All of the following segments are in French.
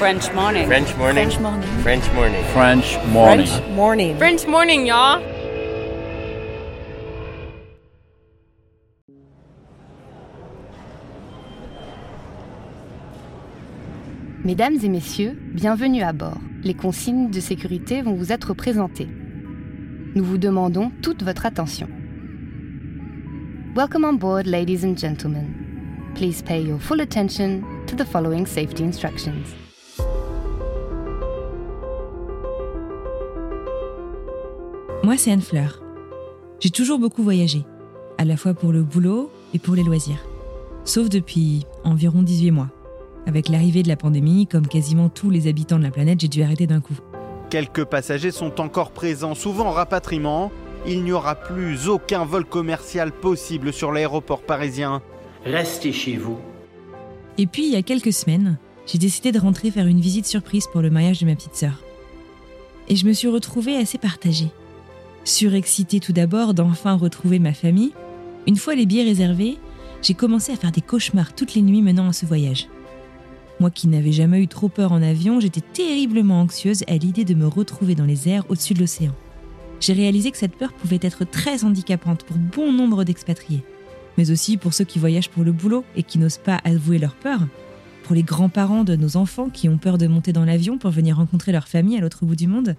French morning. French morning. French morning. French morning. French morning. French morning. French morning, y'all. Mesdames et messieurs, bienvenue à bord. Les consignes de sécurité vont vous être présentées. Nous vous demandons toute votre attention. Welcome on board, ladies and gentlemen. Please pay your full attention to the following safety instructions. Moi, c'est Anne Fleur. J'ai toujours beaucoup voyagé, à la fois pour le boulot et pour les loisirs. Sauf depuis environ 18 mois. Avec l'arrivée de la pandémie, comme quasiment tous les habitants de la planète, j'ai dû arrêter d'un coup. Quelques passagers sont encore présents, souvent en rapatriement. Il n'y aura plus aucun vol commercial possible sur l'aéroport parisien. Restez chez vous. Et puis, il y a quelques semaines, j'ai décidé de rentrer faire une visite surprise pour le mariage de ma petite sœur. Et je me suis retrouvée assez partagée. Surexcitée tout d'abord d'enfin retrouver ma famille, une fois les billets réservés, j'ai commencé à faire des cauchemars toutes les nuits menant à ce voyage. Moi qui n'avais jamais eu trop peur en avion, j'étais terriblement anxieuse à l'idée de me retrouver dans les airs au-dessus de l'océan. J'ai réalisé que cette peur pouvait être très handicapante pour bon nombre d'expatriés, mais aussi pour ceux qui voyagent pour le boulot et qui n'osent pas avouer leur peur, pour les grands-parents de nos enfants qui ont peur de monter dans l'avion pour venir rencontrer leur famille à l'autre bout du monde,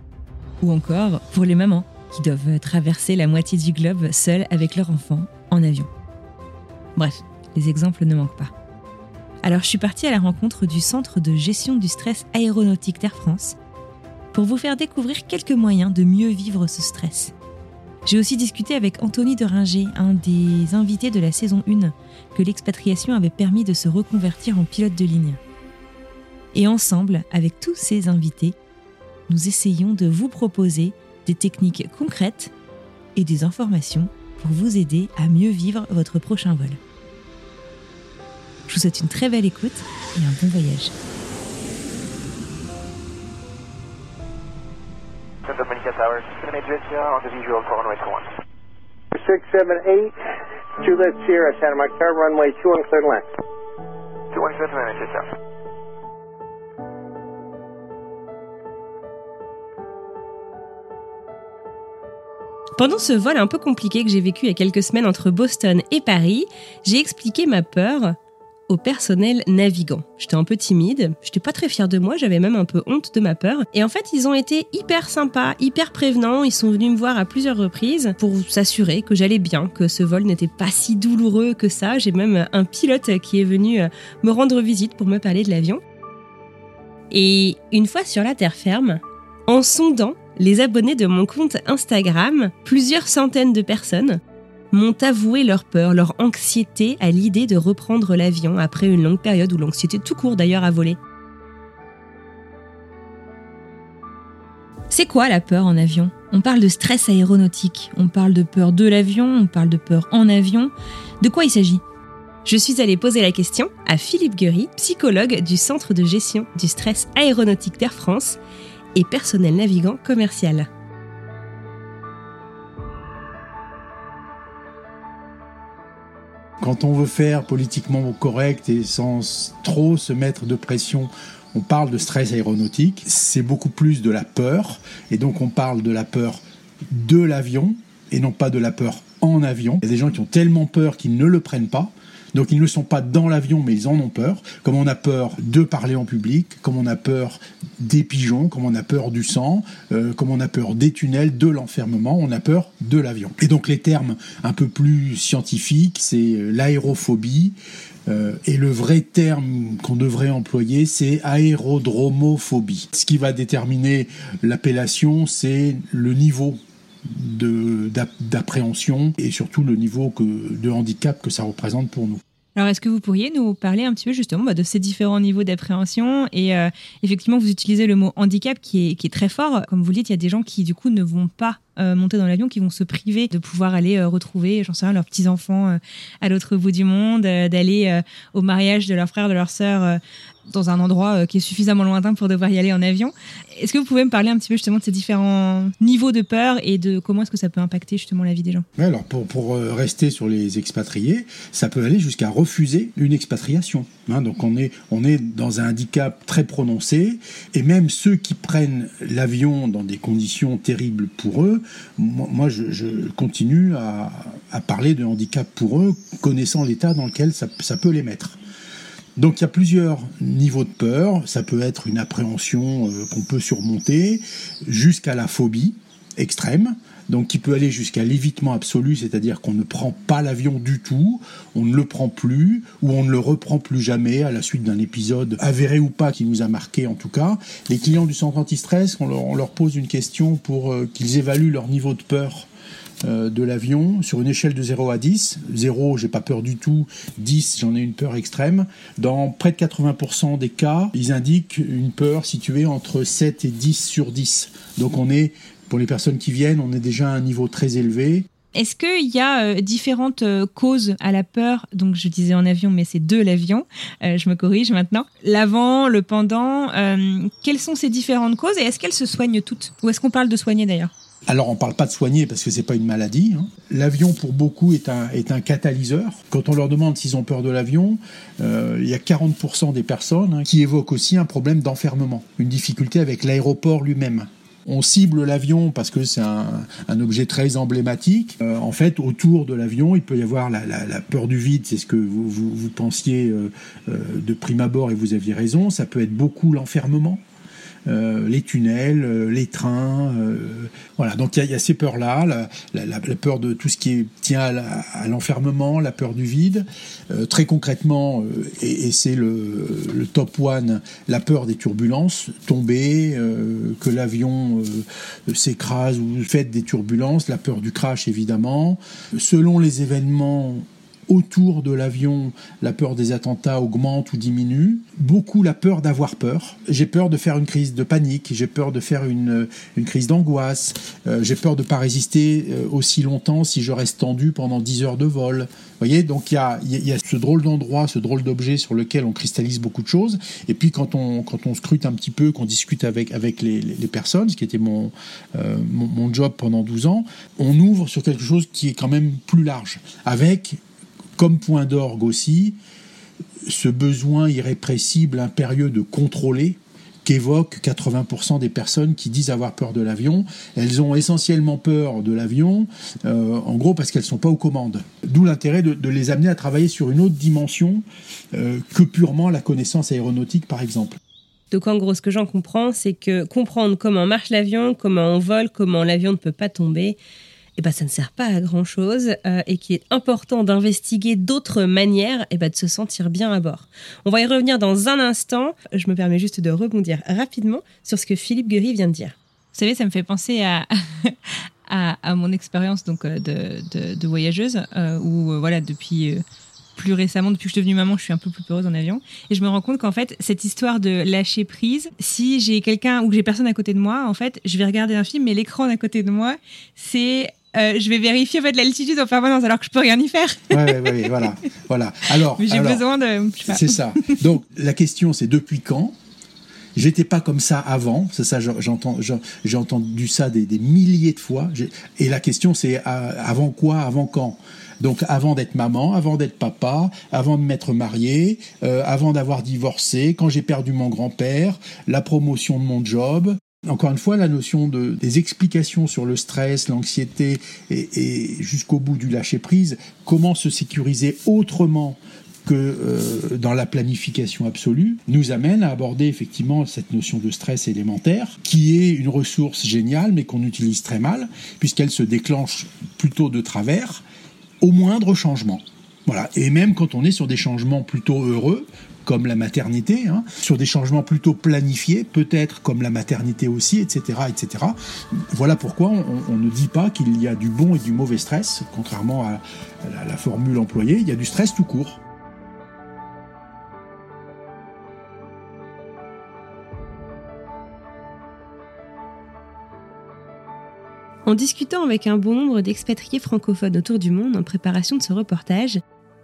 ou encore pour les mamans qui doivent traverser la moitié du globe seules avec leur enfant en avion. Bref, les exemples ne manquent pas. Alors je suis partie à la rencontre du Centre de gestion du stress aéronautique d'Air France pour vous faire découvrir quelques moyens de mieux vivre ce stress. J'ai aussi discuté avec Anthony Deringer, un des invités de la saison 1, que l'expatriation avait permis de se reconvertir en pilote de ligne. Et ensemble, avec tous ces invités, nous essayons de vous proposer des techniques concrètes et des informations pour vous aider à mieux vivre votre prochain vol. Je vous souhaite une très belle écoute et un bon voyage. 21. 678, Juliet Sierra, Santa Monica, runway 2 and clear left. 217 minutes, yes, Pendant ce vol un peu compliqué que j'ai vécu il y a quelques semaines entre Boston et Paris, j'ai expliqué ma peur au personnel navigant. J'étais un peu timide, j'étais pas très fière de moi, j'avais même un peu honte de ma peur. Et en fait, ils ont été hyper sympas, hyper prévenants, ils sont venus me voir à plusieurs reprises pour s'assurer que j'allais bien, que ce vol n'était pas si douloureux que ça. J'ai même un pilote qui est venu euh, me rendre visite pour me parler de l'avion. Et une fois sur la terre ferme, en sondant les abonnés de mon compte Instagram, plusieurs centaines de personnes m'ont avoué leur peur, leur anxiété à l'idée de reprendre l'avion après une longue période où l'anxiété tout court d'ailleurs a volé. C'est quoi la peur en avion? On parle de stress aéronautique, on parle de peur de l'avion, on parle de peur en avion. De quoi il s'agit? Je suis allée poser la question à Philippe Guery, psychologue du Centre de gestion du stress aéronautique d'Air France et personnel navigant commercial. Quand on veut faire politiquement correct et sans trop se mettre de pression, on parle de stress aéronautique. C'est beaucoup plus de la peur. Et donc on parle de la peur de l'avion et non pas de la peur en avion. Il y a des gens qui ont tellement peur qu'ils ne le prennent pas. Donc ils ne sont pas dans l'avion, mais ils en ont peur. Comme on a peur de parler en public, comme on a peur des pigeons, comme on a peur du sang, euh, comme on a peur des tunnels, de l'enfermement, on a peur de l'avion. Et donc les termes un peu plus scientifiques, c'est euh, l'aérophobie. Euh, et le vrai terme qu'on devrait employer, c'est aérodromophobie. Ce qui va déterminer l'appellation, c'est le niveau d'appréhension et surtout le niveau que, de handicap que ça représente pour nous. Alors, est-ce que vous pourriez nous parler un petit peu justement bah, de ces différents niveaux d'appréhension Et euh, effectivement, vous utilisez le mot handicap qui est, qui est, très fort. Comme vous le dites, il y a des gens qui, du coup, ne vont pas euh, monter dans l'avion, qui vont se priver de pouvoir aller euh, retrouver, j'en sais rien, leurs petits-enfants à l'autre bout du monde, d'aller au mariage de leur frère, de leur sœur dans un endroit euh, qui est suffisamment lointain pour devoir y aller en avion. Est-ce que vous pouvez me parler un petit peu justement de ces différents niveaux de peur et de comment est-ce que ça peut impacter justement la vie des gens? Alors pour, pour euh, rester sur les expatriés, ça peut aller jusqu'à refuser une expatriation. hein. donc on est, on est dans un handicap très prononcé et même ceux qui prennent l'avion dans des conditions terribles pour eux, moi, je, continue à, à parler de handicap pour eux, connaissant l'état dans lequel ça peut les mettre. Donc il y a plusieurs niveaux de peur. Ça peut être une appréhension euh, qu'on peut surmonter jusqu'à la phobie extrême. Donc qui peut aller jusqu'à l'évitement absolu, c'est-à-dire qu'on ne prend pas l'avion du tout, on ne le prend plus ou on ne le reprend plus jamais à la suite d'un épisode avéré ou pas qui nous a marqué en tout cas. Les clients du centre anti-stress, on leur, pose une question pour euh, qu'ils évaluent leur niveau de peur de l'avion sur une échelle de 0 à 10. 0, j'ai pas peur du tout. 10, j'en ai une peur extrême. Dans près de 80% des cas, ils indiquent une peur située entre 7 et 10 sur 10. Donc on est, pour les personnes qui viennent, on est déjà à un niveau très élevé. Est-ce qu'il y a euh, différentes euh, causes à la peur? Donc, je disais en avion, mais c'est de l'avion. Euh, je me corrige maintenant. L'avant, le pendant. euh, quelles sont ces différentes causes et est-ce qu'elles se soignent toutes? Ou est-ce qu'on parle de soigner d'ailleurs? Alors on parle pas de soigner parce que c'est pas une maladie. hein. L'avion pour beaucoup est un, est un catalyseur. Quand on leur demande s'ils ont peur de l'avion, euh, il y a 40% des personnes hein, qui évoquent aussi un problème d'enfermement, une difficulté avec l'aéroport lui-même. On cible l'avion parce que c'est un, un objet très emblématique. Euh, en fait, autour de l'avion, il peut y avoir la, la- peur du vide, c'est ce que vous, vous, pensiez euh, de prime abord et vous aviez raison. Ça peut être beaucoup l'enfermement. Euh, les tunnels, euh, les trains, euh, voilà. Donc il y a, ces peurs-là, la, peur de tout ce qui est, tient à l'enfermement, la peur du vide. Très concrètement, et, c'est le, le top one, la peur des turbulences, tomber, que l'avion s'écrase ou fait des turbulences, la peur du crash évidemment. Selon les événements autour de l'avion, la peur des attentats augmente ou diminue. Beaucoup la peur d'avoir peur. J'ai peur de faire une crise de panique, j'ai peur de faire une, crise d'angoisse, euh, j'ai peur de pas résister euh, aussi longtemps si je reste tendu pendant 10 heures de vol. Vous voyez, donc il y a, ce drôle d'endroit, ce drôle d'objet sur lequel on cristallise beaucoup de choses. Et puis quand on, scrute un petit peu, qu'on discute avec, les personnes, ce qui était mon, euh, mon, mon job pendant 12 ans, on ouvre sur quelque chose qui est quand même plus large, avec comme point d'orgue aussi, ce besoin irrépressible, impérieux de contrôler qu'évoquent 80% des personnes qui disent avoir peur de l'avion. Elles ont essentiellement peur de l'avion, euh, en gros parce qu'elles sont pas aux commandes. D'où l'intérêt de, de les amener à travailler sur une autre dimension euh, que purement la connaissance aéronautique, par exemple. Donc en gros, ce que j'en comprends, c'est que comprendre comment marche l'avion, comment on vole, comment l'avion ne peut pas tomber, eh ben, ça ne sert pas à grand-chose euh, et qu'il est important d'investiguer d'autres manières eh ben, de se sentir bien à bord. On va y revenir dans un instant. Je me permets juste de rebondir rapidement sur ce que Philippe Guéry vient de dire. Vous savez, ça me fait penser à, à, mon expérience donc euh, de, de, voyageuse, euh, où euh, voilà, depuis plus récemment, depuis que je suis devenue maman, je suis un peu plus peureuse en avion. Et je me rends compte qu'en fait, cette histoire de lâcher prise, si j'ai quelqu'un ou que j'ai personne à côté de moi, en fait, je vais regarder un film, mais l'écran à côté de moi, c'est euh, je vais vérifier en fait l'altitude en permanence alors que je peux rien y faire. Ouais, ouais, ouais, voilà, voilà. Alors, j'ai besoin de. C'est ça. Donc la question c'est depuis quand? J'étais pas comme ça avant, c'est ça. J'entends, j'ai entendu ça des, des milliers de fois. Et la question c'est euh, avant quoi, avant quand? Donc avant d'être maman, avant d'être papa, avant de m'être marié, euh, avant d'avoir divorcé, quand j'ai perdu mon grand-père, la promotion de mon job. Encore une fois, la notion de, des explications sur le stress, l'anxiété et, et jusqu'au bout du lâcher-prise, comment se sécuriser autrement que euh, dans la planification absolue, nous amène à aborder effectivement cette notion de stress élémentaire, qui est une ressource géniale, mais qu'on utilise très mal, puisqu'elle se déclenche plutôt de travers, au moindre changement. Voilà. Et même quand on est sur des changements plutôt heureux, comme la maternité, hein, sur des changements plutôt planifiés, peut-être comme la maternité aussi, etc., etc. Voilà pourquoi on, ne dit pas qu'il y a du bon et du mauvais stress, contrairement à la formule employée. Il y a du stress tout court. En discutant avec un bon nombre d'expatriés francophones autour du monde en préparation de ce reportage,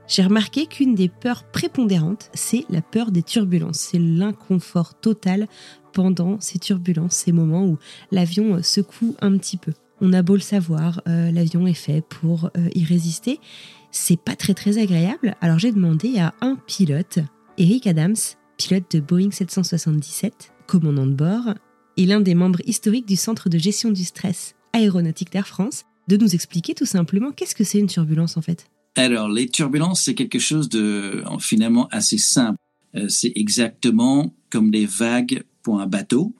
j'ai remarqué qu'une des peurs prépondérantes, c'est la peur des turbulences. C'est l'inconfort total pendant ces turbulences, ces moments où l'avion secoue un petit peu. On a beau le savoir, euh, l'avion est fait pour euh, y résister. C'est pas très très agréable. Alors j'ai demandé à un pilote, Eric Adams, pilote de Boeing 777, commandant de bord, et l'un des membres historiques du Centre de gestion du stress aéronautique d'Air France, de nous expliquer tout simplement qu'est-ce que c'est une turbulence en fait. Alors, les turbulences, c'est quelque chose de finalement assez simple. Euh, c'est exactement comme des vagues pour un bateau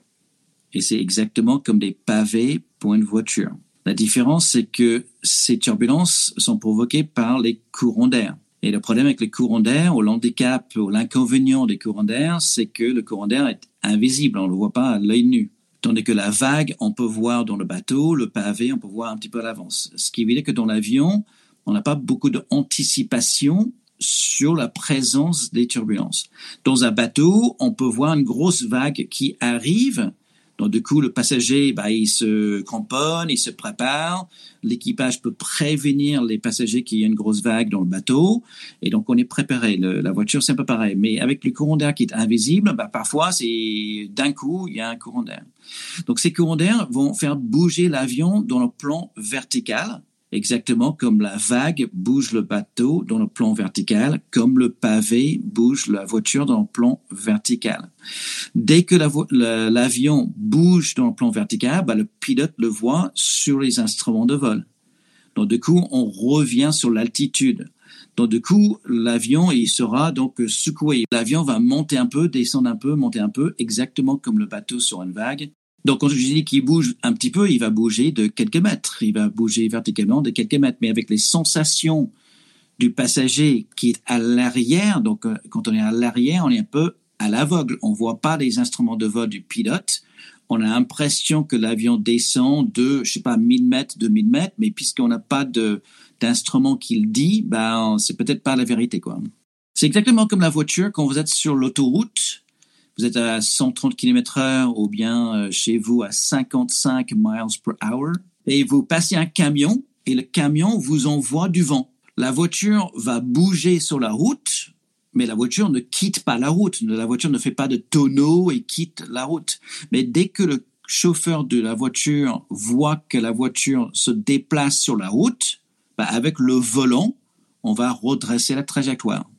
et c'est exactement comme des pavés pour une voiture. La différence, c'est que ces turbulences sont provoquées par les courants d'air. Et le problème avec les courants d'air, ou l'handicap, ou l'inconvénient des courants d'air, c'est que le courant d'air est invisible, on ne le voit pas à l'œil nu. Tandis que la vague, on peut voir dans le bateau, le pavé, on peut voir un petit peu à l'avance. Ce qui veut dire que dans l'avion, on n'a pas beaucoup d'anticipation sur la présence des turbulences. Dans un bateau, on peut voir une grosse vague qui arrive, donc, du coup, le passager, bah, il se cramponne, il se prépare. L'équipage peut prévenir les passagers qu'il y a une grosse vague dans le bateau. Et donc, on est préparé. la voiture, c'est un peu pareil. Mais avec le courant d'air qui est invisible, bah, parfois, c'est d'un coup, il y a un courant d'air. Donc, ces courants d'air vont faire bouger l'avion dans le plan vertical exactement comme la vague bouge le bateau dans le plan vertical, comme le pavé bouge la voiture dans le plan vertical. Dès que l'avion bouge dans le plan vertical, bah, le pilote le voit sur les instruments de vol. Donc du coup, on revient sur l'altitude. Donc du coup, l'avion il sera donc secoué. L'avion va monter un peu, descendre un peu, monter un peu, exactement comme le bateau sur une vague. Donc, quand je dis qu'il bouge un petit peu, il va bouger de quelques mètres. Il va bouger verticalement de quelques mètres. Mais avec les sensations du passager qui est à l'arrière, donc euh, quand on est à l'arrière, on est un peu à l'aveugle. On voit pas les instruments de vol du pilote. On a l'impression que l'avion descend de, je sais pas, 1000 mètres, 2000 mètres, mais puisqu'on n'a pas de, d'instrument qui le dit, ben, c'est peut-être pas la vérité, quoi. C'est exactement comme la voiture quand vous êtes sur l'autoroute vous êtes à 130 km heure ou bien euh, chez vous à 55 miles per hour et vous passez un camion et le camion vous envoie du vent. La voiture va bouger sur la route, mais la voiture ne quitte pas la route. La voiture ne fait pas de tonneau et quitte la route. Mais dès que le chauffeur de la voiture voit que la voiture se déplace sur la route, bah avec le volant, on va redresser la trajectoire.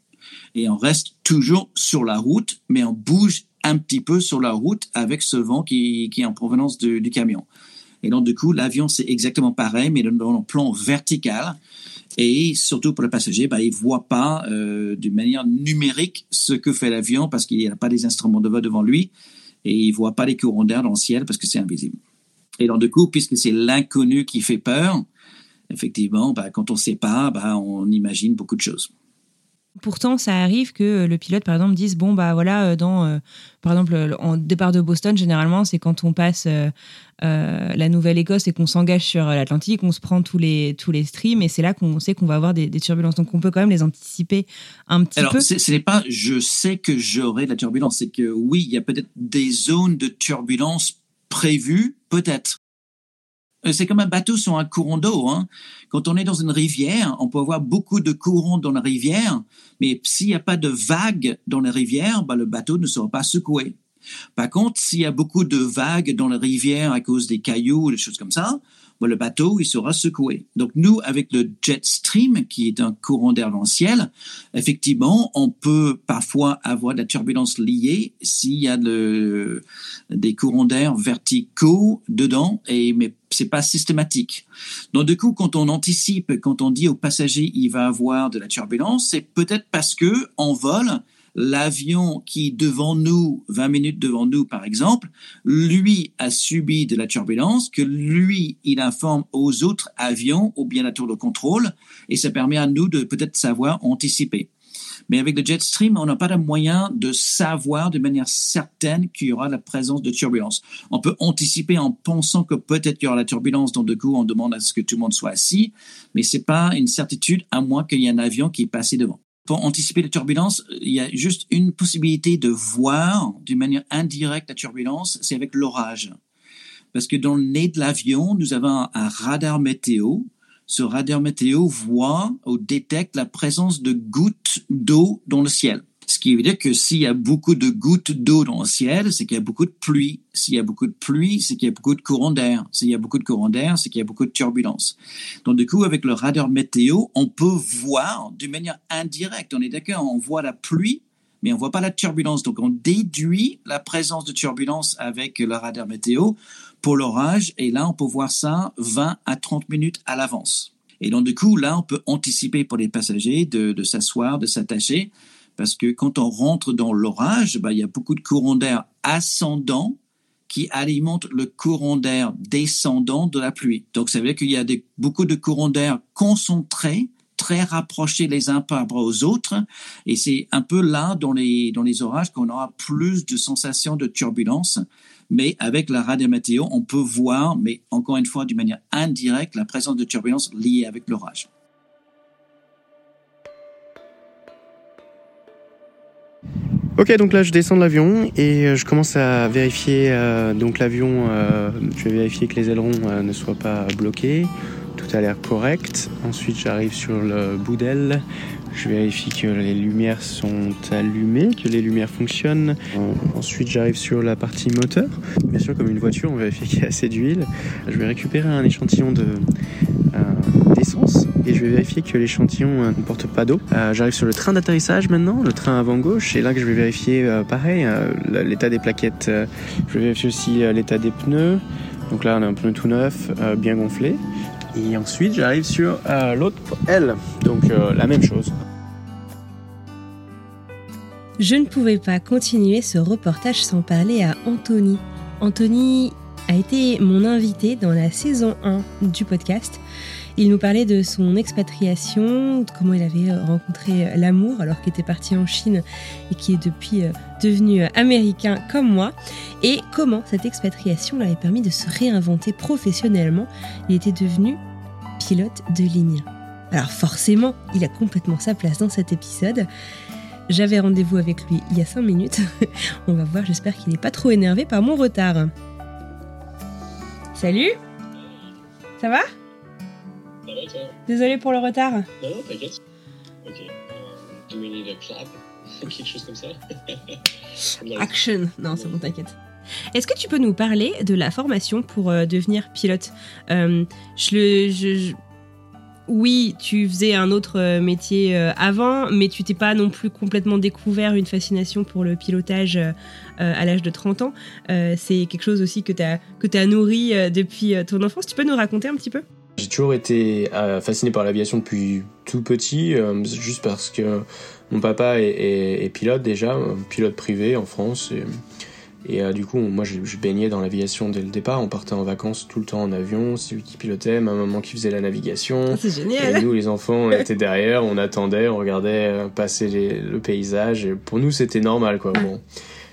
Et on reste toujours sur la route, mais on bouge un petit peu sur la route avec ce vent qui, qui est en provenance du, camion. Et donc, du coup, l'avion, c'est exactement pareil, mais dans le plan vertical. Et surtout pour le passager, bah, il voit pas euh, d'une manière numérique ce que fait l'avion parce qu'il n'y a pas des instruments de vol devant lui et il voit pas les courants d'air dans le ciel parce que c'est invisible. Et donc, du coup, puisque c'est l'inconnu qui fait peur, effectivement, bah, quand on ne sait pas, bah, on imagine beaucoup de choses. Pourtant, ça arrive que le pilote, par exemple, dise bon bah voilà, euh, dans euh, par exemple en départ de Boston, généralement c'est quand on passe euh, la Nouvelle-Écosse et qu'on s'engage sur l'Atlantique, on se prend tous les tous les streams et c'est là qu'on sait qu'on va avoir des, turbulences. Donc on peut quand même les anticiper un petit peu. Alors ce n'est pas je sais que j'aurai de la turbulence, c'est que oui, il y a peut-être des zones de turbulence prévues, peut-être. Euh, c'est comme un bateau sur un courant d'eau. Hein. Quand on est dans une rivière, on peut avoir beaucoup de courants dans la rivière, mais s'il n'y a pas de vagues dans la rivière, bah, le bateau ne sera pas secoué. Par contre, s'il y a beaucoup de vagues dans la rivière à cause des cailloux ou des choses comme ça, le bateau, il sera secoué. Donc nous, avec le jet stream, qui est un courant d'air dans le ciel, effectivement, on peut parfois avoir de la turbulence liée s'il y a des courants d'air verticaux dedans, et, mais c'est pas systématique. Donc du coup, quand on anticipe, quand on dit au passager, il va avoir de la turbulence, c'est peut-être parce que en vol, l'avion qui devant nous, 20 minutes devant nous par exemple, lui a subi de la turbulence, que lui, il informe aux autres avions ou bien la tour de contrôle, et ça permet à nous de peut-être savoir anticiper. Mais avec le jet stream, on n'a pas de moyen de savoir de manière certaine qu'il y aura la présence de turbulence. On peut anticiper en pensant que peut-être il y aura la turbulence, donc du coup, on demande à ce que tout le monde soit assis, mais c'est pas une certitude à moins qu'il y ait un avion qui est passé devant pour anticiper les turbulences, il y a juste une possibilité de voir d'une manière indirecte la turbulence, c'est avec l'orage. Parce que dans le nez de l'avion, nous avons un radar météo. ce radar météo voit ou détecte la présence de gouttes d'eau dans le ciel. Ce qui veut dire que s'il y a beaucoup de gouttes d'eau dans le ciel, c'est qu'il y a beaucoup de pluie. S'il y a beaucoup de pluie, c'est qu'il y a beaucoup de courant d'air. S'il y a beaucoup de courant d'air, c'est qu'il y a beaucoup de turbulence. Donc du coup, avec le radar météo, on peut voir d'une manière indirecte. On est d'accord, on voit la pluie, mais on voit pas la turbulence. Donc on déduit la présence de turbulence avec le radar météo pour l'orage. Et là, on peut voir ça 20 à 30 minutes à l'avance. Et donc du coup, là, on peut anticiper pour les passagers de s'asseoir, de s'attacher parce que quand on rentre dans l'orage, bah, il y a beaucoup de courants d'air ascendants qui alimentent le courant d'air descendant de la pluie. Donc, ça veut dire qu'il y a beaucoup de courants d'air concentrés, très rapprochés les uns par rapport aux autres. Et c'est un peu là, dans les, dans les orages, qu'on aura plus de sensations de turbulence. Mais avec la radio météo, on peut voir, mais encore une fois, d'une manière indirecte, la présence de turbulence liée avec l'orage. Ok, donc là je descends de l'avion et euh, je commence à vérifier euh, donc l'avion. Euh, je vais vérifier que les ailerons euh, ne soient pas bloqués. Tout a l'air correct. Ensuite, j'arrive sur le bout d'aile. Je vérifie que les lumières sont allumées, que les lumières fonctionnent. Ensuite, j'arrive sur la partie moteur. Bien sûr, comme une voiture, on vérifie qu'il y a assez d'huile. Je vais récupérer un échantillon de et je vais vérifier que l'échantillon euh, ne porte pas d'eau. Euh, J'arrive sur le train d'atterrissage maintenant, le train avant gauche, et là que je vais vérifier euh, pareil l'état des plaquettes. je vais vérifier aussi l'état des pneus. Donc là, on a un pneu tout neuf, bien gonflé. Et ensuite, j'arrive sur l'autre aile. Donc la même chose. Je ne pouvais pas continuer ce reportage sans parler à Anthony. Anthony a été mon invité dans la saison 1 du podcast. Il nous parlait de son expatriation, de comment il avait euh, rencontré euh, l'amour alors qu'il était parti en Chine et qui est depuis euh, devenu américain comme moi, et comment cette expatriation lui avait permis de se réinventer professionnellement. Il était devenu pilote de ligne. Alors forcément, il a complètement sa place dans cet épisode. J'avais rendez-vous avec lui il y a 5 minutes. On va voir, j'espère qu'il n'est pas trop énervé par mon retard. Salut Ça va? Va toi Désolé pour le retard. Non, non, t'inquiète. Ok. Um, do we need a clap Quelque chose comme ça. Action Non, c'est bon, t'inquiète. Est-ce que tu peux nous parler de la formation pour euh, devenir pilote? Euh, je le, je- je- Oui, tu faisais un autre euh, métier euh, avant, mais tu t'es pas non plus complètement découvert une fascination pour le pilotage à l'âge de 30 ans. C'est quelque chose aussi que tu as, que as nourri depuis ton enfance. Tu peux nous raconter un petit peu? J'ai toujours été euh, fasciné par l'aviation depuis tout petit, euh, juste parce que mon papa est, est- est pilote déjà, euh, pilote privé en France. Et, et, euh, du coup, moi, je, je baignais dans l'aviation dès le départ. On partait en vacances tout le temps en avion. C'est lui qui pilotait, ma maman qui faisait la navigation. C'est Et génial nous, les enfants, on était derrière, on attendait, on regardait passer les- le paysage. Et pour nous, c'était normal, quoi. Bon.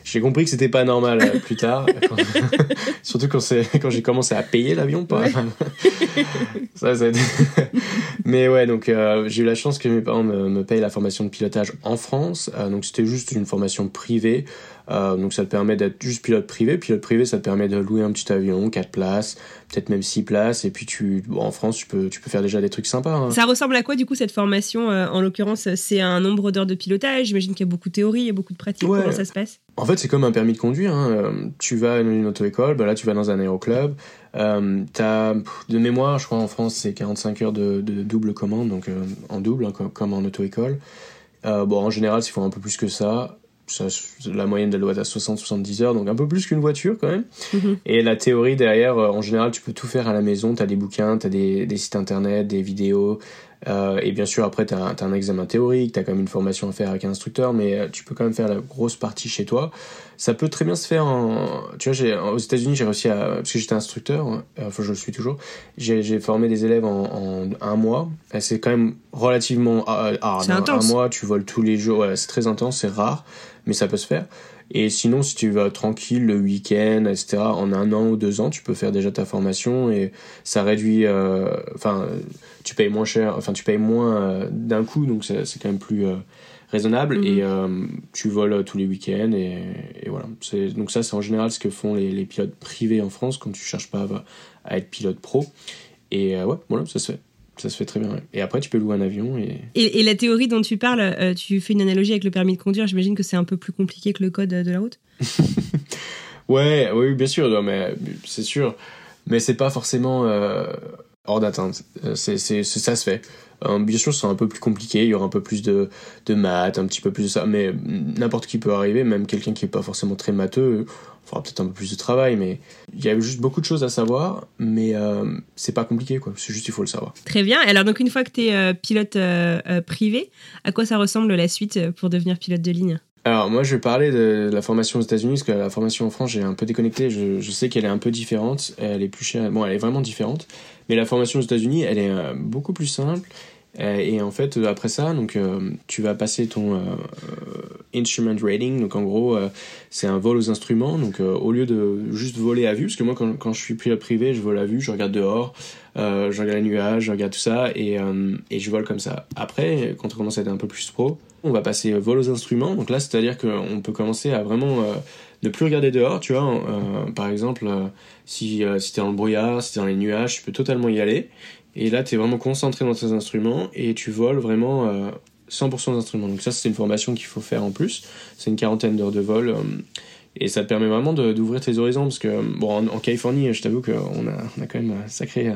J'ai compris que c'était pas normal euh, plus tard, quand- surtout quand, j'ai commencé à payer l'avion. Pas... ça, ça a été- Mais ouais, donc euh, j'ai eu la chance que mes parents me, me payent la formation de pilotage en France. Euh, donc c'était juste une formation privée. Euh, donc ça te permet d'être juste pilote privé. Pilote privé, ça te permet de louer un petit avion, 4 places, peut-être même 6 places. Et puis tu, bon, en France, tu peux, tu peux faire déjà des trucs sympas. hein. Ça ressemble à quoi du coup cette formation euh, En l'occurrence, c'est un nombre d'heures de pilotage? J'imagine qu'il y a beaucoup de théorie et beaucoup de pratique. Ouais. Comment ça se passe? En fait, c'est comme un permis de conduire. hein. Euh, Tu vas à une auto-école, bah là, tu vas dans un aéroclub. Euh, t'as, de mémoire, je crois en France, c'est 45 heures de, de double commande, donc euh, en double, hein, comme, comme en auto-école. Euh, bon, en général, s'il faut un peu plus que ça. Ça la moyenne, elle doit être à 60-70 heures, donc un peu plus qu'une voiture quand même. Mhm. Et la théorie derrière, euh, en général, tu peux tout faire à la maison. T'as des bouquins, t'as des, des sites internet, des vidéos. Euh, et bien sûr, après, t'as as un examen théorique, t'as quand même une formation à faire avec un instructeur, mais euh, tu peux quand même faire la grosse partie chez toi. Ça peut très bien se faire en. Tu vois, aux États-Unis, j'ai réussi à. Parce que j'étais instructeur, hein, euh, enfin, je le suis toujours. J'ai formé des élèves en, en un mois. C'est quand même relativement hard. C'est hein. intense. Un mois, tu voles tous les jours. Ouais, c'est très intense, c'est rare, mais ça peut se faire. Et sinon, si tu vas tranquille le week-end, etc., en un an ou deux ans, tu peux faire déjà ta formation et ça réduit. euh, Enfin, tu payes moins cher, enfin, tu payes moins euh, d'un coup, donc c'est quand même plus euh, raisonnable. Mhm. Et tu voles tous les week-ends et, et voilà. Donc, ça, c'est en général ce que font les, les pilotes privés en France quand tu cherches pas à, à être pilote pro. Et ouais, voilà, ça se fait. Ça se fait très bien. ouais. Et après, tu peux louer un avion et. Et, et la théorie dont tu parles, euh, tu fais une analogie avec le permis de conduire. J'imagine que c'est un peu plus compliqué que le code de la route. Ouais, oui, bien sûr, non, mais c'est sûr. Mais c'est pas forcément euh, hors d'atteinte. Euh, C'est, c'est, c'est- ça se fait. Euh, bien sûr, c'est un peu plus compliqué. Il y aura un peu plus de, de maths, un petit peu plus de ça. Mais n'importe qui peut arriver, même quelqu'un qui est pas forcément très matheux, fera peut-être un peu plus de travail. Mais il y a juste beaucoup de choses à savoir. Mais euh, c'est pas compliqué, quoi. C'est juste, il faut le savoir. Très bien. Alors, donc, une fois que tu es pilote euh, euh, privé, à quoi ça ressemble la suite euh, pour devenir pilote de ligne? Alors moi je vais parler de la formation aux États-Unis parce que la formation en France j'ai un peu déconnecté. Je, je sais qu'elle est un peu différente, elle est plus chère. Bon, elle est vraiment différente, mais la formation aux États-Unis elle est euh, beaucoup plus simple. Euh, et en fait euh, après ça donc euh, tu vas passer ton instrument rating. Donc en gros c'est un vol aux instruments. Donc au lieu de juste voler à vue parce que moi quand, quand je suis pilote privé je vole à vue je regarde dehors je regarde les nuages je regarde tout ça et, et je vole comme ça. Après quand on commence à être un peu plus pro on va passer vol aux instruments. Donc là c'est à dire qu'on peut commencer à vraiment plus regarder dehors tu vois euh, par exemple euh, si, euh, si t'es dans le brouillard si t'es dans les nuages tu peux totalement y aller et là, tu es vraiment concentré dans tes instruments et tu voles vraiment euh, 100% des instruments. Donc ça, c'est une formation qu'il faut faire en plus. C'est une quarantaine d'heures de vol. et ça te permet vraiment d'ouvrir tes horizons parce que bon en, en Californie je t'avoue qu'on a, on a quand même un sacré, euh,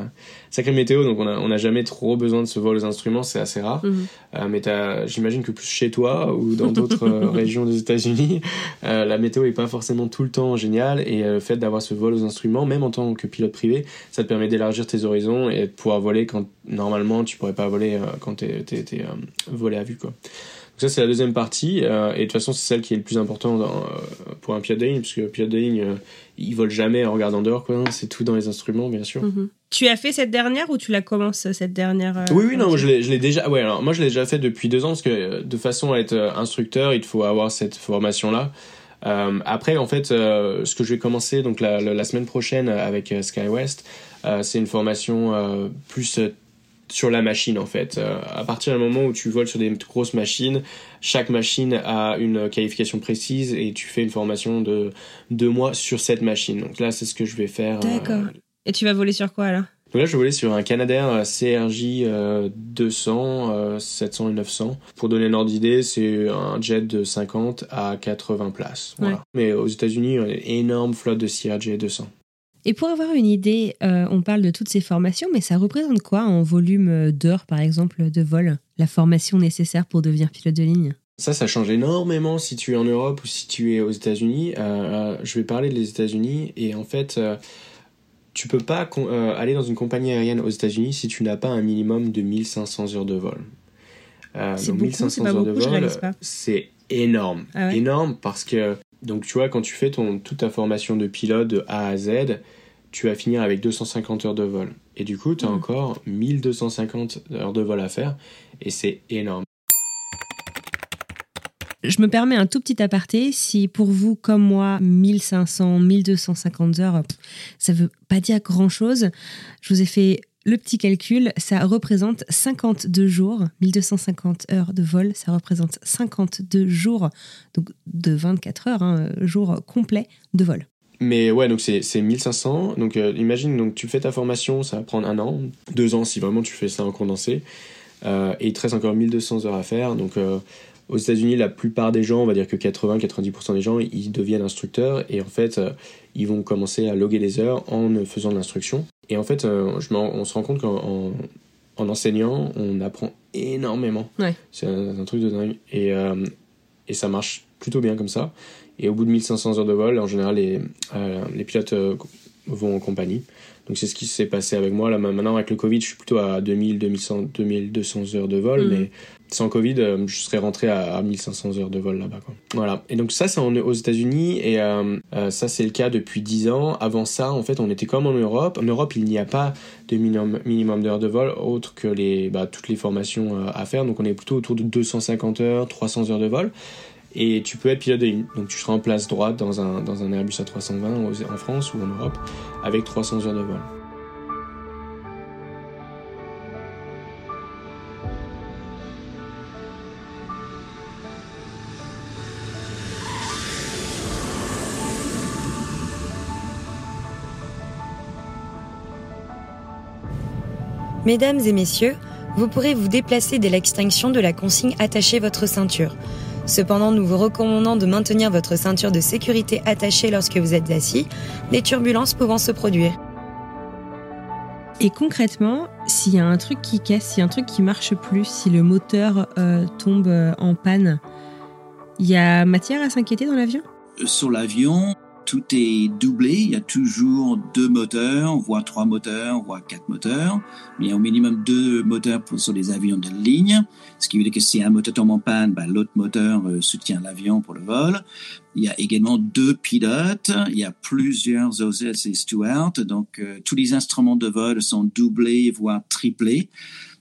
sacré météo donc on a, on a jamais trop besoin de ce vol aux instruments c'est assez rare Mhm. Euh, mais j'imagine que plus chez toi ou dans d'autres euh, régions des États-Unis euh, la météo est pas forcément tout le temps géniale et le fait d'avoir ce vol aux instruments même en tant que pilote privé ça te permet d'élargir tes horizons et de pouvoir voler quand normalement tu pourrais pas voler euh, quand t'es t'es- t'es, euh, volé à vue quoi ça c'est la deuxième partie euh, et de toute façon c'est celle qui est le plus important dans, euh, pour un pilote de ligne parce que le pilote de ligne euh, il vole jamais en regardant dehors quoi c'est tout dans les instruments bien sûr Mhm. Tu as fait cette dernière ou tu la commences cette dernière euh, oui, oui, non, je l'ai, je l'ai déjà. Ouais, alors moi je l'ai déjà fait depuis deux ans parce que de façon à être instructeur, il faut avoir cette formation-là. Après, en fait, ce que je vais commencer donc la, la, la semaine prochaine avec SkyWest, c'est une formation plus sur la machine en fait. Euh, à partir du moment où tu voles sur des grosses machines, chaque machine a une qualification précise et tu fais une formation de deux mois sur cette machine. Donc là, c'est ce que je vais faire. euh, D'accord. Et tu vas voler sur quoi alors? Donc là, je volais sur un Canadair CRJ euh, 200, euh, 700 et 900. Pour donner un ordre d'idée, c'est un jet de 50 à 80 places. Voilà. Ouais. Mais aux États-Unis, on a une énorme flotte de CRJ 200. Et pour avoir une idée, euh, on parle de toutes ces formations, mais ça représente quoi en volume euh, d'heures, par exemple, de vol La formation nécessaire pour devenir pilote de ligne? Ça, ça change énormément si tu es en Europe ou si tu es aux États-Unis. Euh, je vais parler des États-Unis et en fait, euh, tu peux pas euh, aller dans une compagnie aérienne aux États-Unis si tu n'as pas un minimum de 1500 heures de vol. C'est donc beaucoup, 1500 c'est pas heures de beaucoup, vol, c'est énorme, Ah ouais énorme parce que donc tu vois quand tu fais ton toute ta formation de pilote de A à Z, tu vas finir avec 250 heures de vol et du coup tu as Mm. encore 1250 heures de vol à faire et c'est énorme. Je me permets un tout petit aparté. Si pour vous, comme moi, 1500, 1250 heures, ça veut pas dire grand-chose, je vous ai fait le petit calcul. Ça représente 52 jours. 1250 heures de vol, ça représente 52 jours, donc de 24 heures, un jour complet de vol. Mais ouais, donc c'est c'est 1500. Donc euh, imagine, donc tu fais ta formation, ça va prendre un an, deux ans si vraiment tu fais ça en condensé. Euh, et il te reste encore 1200 heures à faire. Donc euh, aux États-Unis, la plupart des gens, on va dire que 80-90% des gens, ils deviennent instructeurs et en fait, ils vont commencer à loguer les heures en faisant de l'instruction. Et en fait, euh, je on se rend compte qu'en en, en enseignant, on apprend énormément. Ouais. C'est un, un truc de dingue. Et, euh, et ça marche plutôt bien comme ça. Et au bout de 1500 heures de vol, en général, les, euh, les pilotes vont en compagnie. Donc c'est ce qui s'est passé avec moi. Là, maintenant, avec le Covid, je suis plutôt à 2000, 2100, 2200 heures de vol. Mais sans Covid, euh, je serais rentré à, à 1500 heures de vol là-bas. Voilà. Et donc ça, c'est aux États-Unis. Et euh, euh, ça, c'est le cas depuis 10 ans. Avant ça, en fait, on était comme en Europe. En Europe, il n'y a pas de minimum, d'heures de vol autre que les, bah, toutes les formations à faire. Donc on est plutôt autour de 250 heures, 300 heures de vol. Et tu peux être pilote de ligne. Donc tu seras en place droite dans un, dans un Airbus A320 aux- en France ou en Europe avec 300 heures de vol. Mesdames et messieurs, vous pourrez vous déplacer dès l'extinction de la consigne Attachez votre ceinture. Cependant, nous vous recommandons de maintenir votre ceinture de sécurité attachée lorsque vous êtes assis, les turbulences pouvant se produire. Et concrètement, s'il y a un truc qui casse, s'il y a un truc qui marche plus, si le moteur euh, tombe euh, en panne, il y a matière à s'inquiéter dans l'avion? Sur l'avion, tout est doublé. Il y a toujours deux moteurs, voire trois moteurs, voire quatre moteurs. Il y a au minimum deux moteurs pour, sur les avions de ligne. Ce qui veut dire que si un moteur tombe en panne, bah, l'autre moteur euh, soutient l'avion pour le vol. Il y a également deux pilotes. Il y a plusieurs OSS et stewards. Donc, euh, tous les instruments de vol sont doublés, voire triplés.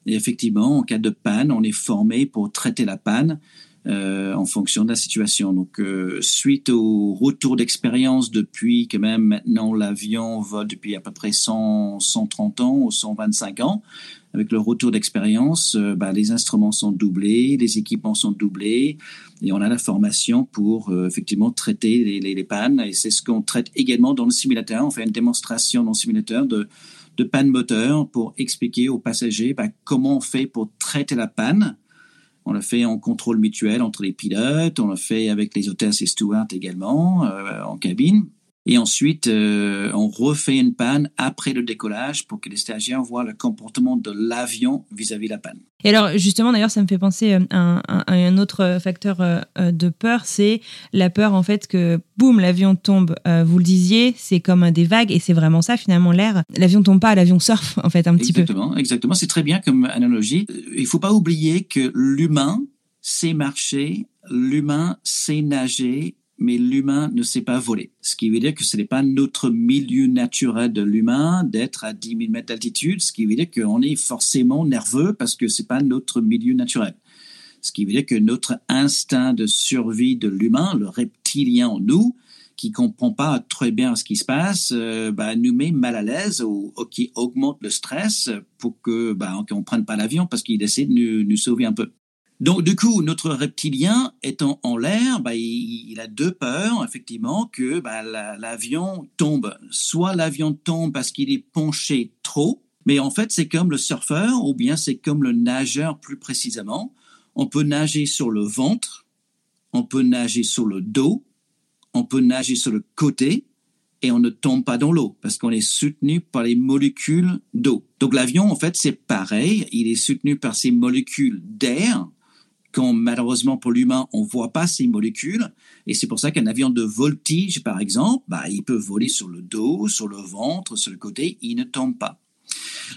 Et effectivement, en cas de panne, on est formé pour traiter la panne euh, en fonction de la situation. Donc, euh, suite au retour d'expérience depuis que même maintenant l'avion vole depuis à peu près 100, 130 ans ou 125 ans, avec le retour d'expérience, euh, bah, les instruments sont doublés, les équipements sont doublés, et on a la formation pour effectivement traiter les, pannes. Et c'est ce qu'on traite également dans le simulateur. On fait une démonstration dans le simulateur de panne moteur pour expliquer aux passagers bah, comment on fait pour traiter la panne on l'a fait en contrôle mutuel entre les pilotes, on l'a fait avec les hôtesses et stewards également euh, en cabine. Et ensuite, euh, on refait une panne après le décollage pour que les stagiaires voient le comportement de l'avion vis-à-vis de la panne. Et alors, justement, d'ailleurs, ça me fait penser euh, à un, autre facteur euh, de peur, c'est la peur, en fait, que, boum, l'avion tombe. vous le disiez, c'est comme des vagues, et c'est vraiment ça, finalement, l'air. L'avion tombe pas, l'avion surfe, en fait, un petit peu. Exactement, exactement. C'est très bien comme analogie. Il faut pas oublier que l'humain sait marcher, l'humain sait nager, mais l'humain ne sait pas voler. Ce qui veut dire que ce n'est pas notre milieu naturel de l'humain d'être à 10 000 mètres d'altitude, ce qui veut dire qu'on est forcément nerveux parce que c'est pas notre milieu naturel. Ce qui veut dire que notre instinct de survie de l'humain, le reptilien en nous, qui comprend pas très bien ce qui se passe, euh, bah, nous met mal à l'aise ou, qui augmente le stress pour que bah, prenne pas l'avion parce qu'il essaie de nous sauver un peu. Donc, du coup, notre reptilien étant en l'air, bah, il, a deux peurs, effectivement, que bah, l'avion tombe. Soit l'avion tombe parce qu'il est penché trop, mais en fait, c'est comme le surfeur, ou bien c'est comme le nageur plus précisément. On peut nager sur le ventre, on peut nager sur le dos, on peut nager sur le côté, et on ne tombe pas dans l'eau parce qu'on est soutenu par les molécules d'eau. Donc l'avion, en fait, c'est pareil. Il est soutenu par ces molécules d'air malheureusement pour l'humain, on voit pas ces molécules. Et c'est pour ça qu'un avion de voltige, par exemple, bah, il peut voler sur le dos, sur le ventre, sur le côté, il ne tombe pas.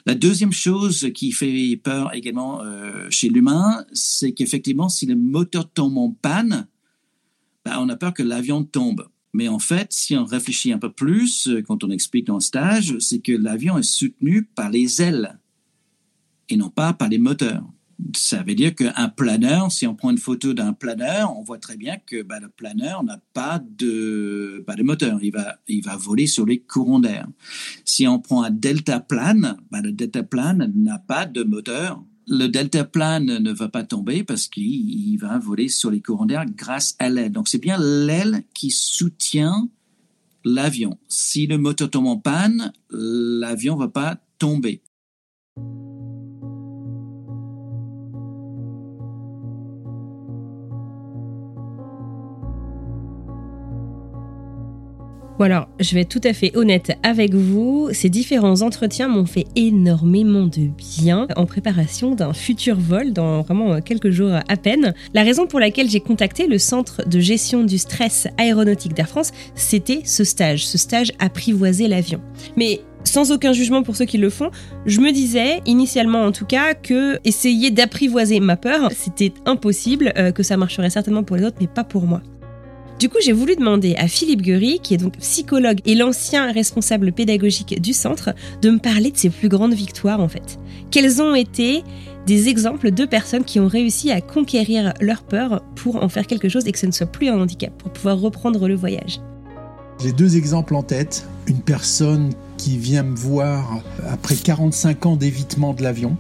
La deuxième chose qui fait peur également euh, chez l'humain, c'est qu'effectivement, si le moteur tombe en panne, bah, on a peur que l'avion tombe. Mais en fait, si on réfléchit un peu plus, euh, quand on explique dans le stage, c'est que l'avion est soutenu par les ailes et non pas par les moteurs ça veut dire qu'un planeur, si on prend une photo d'un planeur, on voit très bien que bah, le planeur n'a pas de, de moteur. Il va, il va voler sur les courants d'air. Si on prend un deltaplane, bah, le deltaplane n'a pas de moteur. Le deltaplane ne va pas tomber parce qu'il va voler sur les courants d'air grâce à l'aile. Donc c'est bien l'aile qui soutient l'avion. Si le moteur tombe en panne, l'avion va pas tomber. Alors, je vais être tout à fait honnête avec vous, ces différents entretiens m'ont fait énormément de bien en préparation d'un futur vol dans vraiment quelques jours à peine. La raison pour laquelle j'ai contacté le centre de gestion du stress aéronautique d'Air France, c'était ce stage, ce stage apprivoiser l'avion. Mais sans aucun jugement pour ceux qui le font, je me disais, initialement en tout cas, que essayer d'apprivoiser ma peur, c'était impossible, euh, que ça marcherait certainement pour les autres, mais pas pour moi. Du coup, j'ai voulu demander à Philippe Gury, qui est donc psychologue et l'ancien responsable pédagogique du centre, de me parler de ses plus grandes victoires en fait. Quels ont été des exemples de personnes qui ont réussi à conquérir leur peur pour en faire quelque chose et que ce ne soit plus un handicap, pour pouvoir reprendre le voyage? J'ai deux exemples en tête. Une personne qui vient me voir après 45 ans d'évitement de l'avion.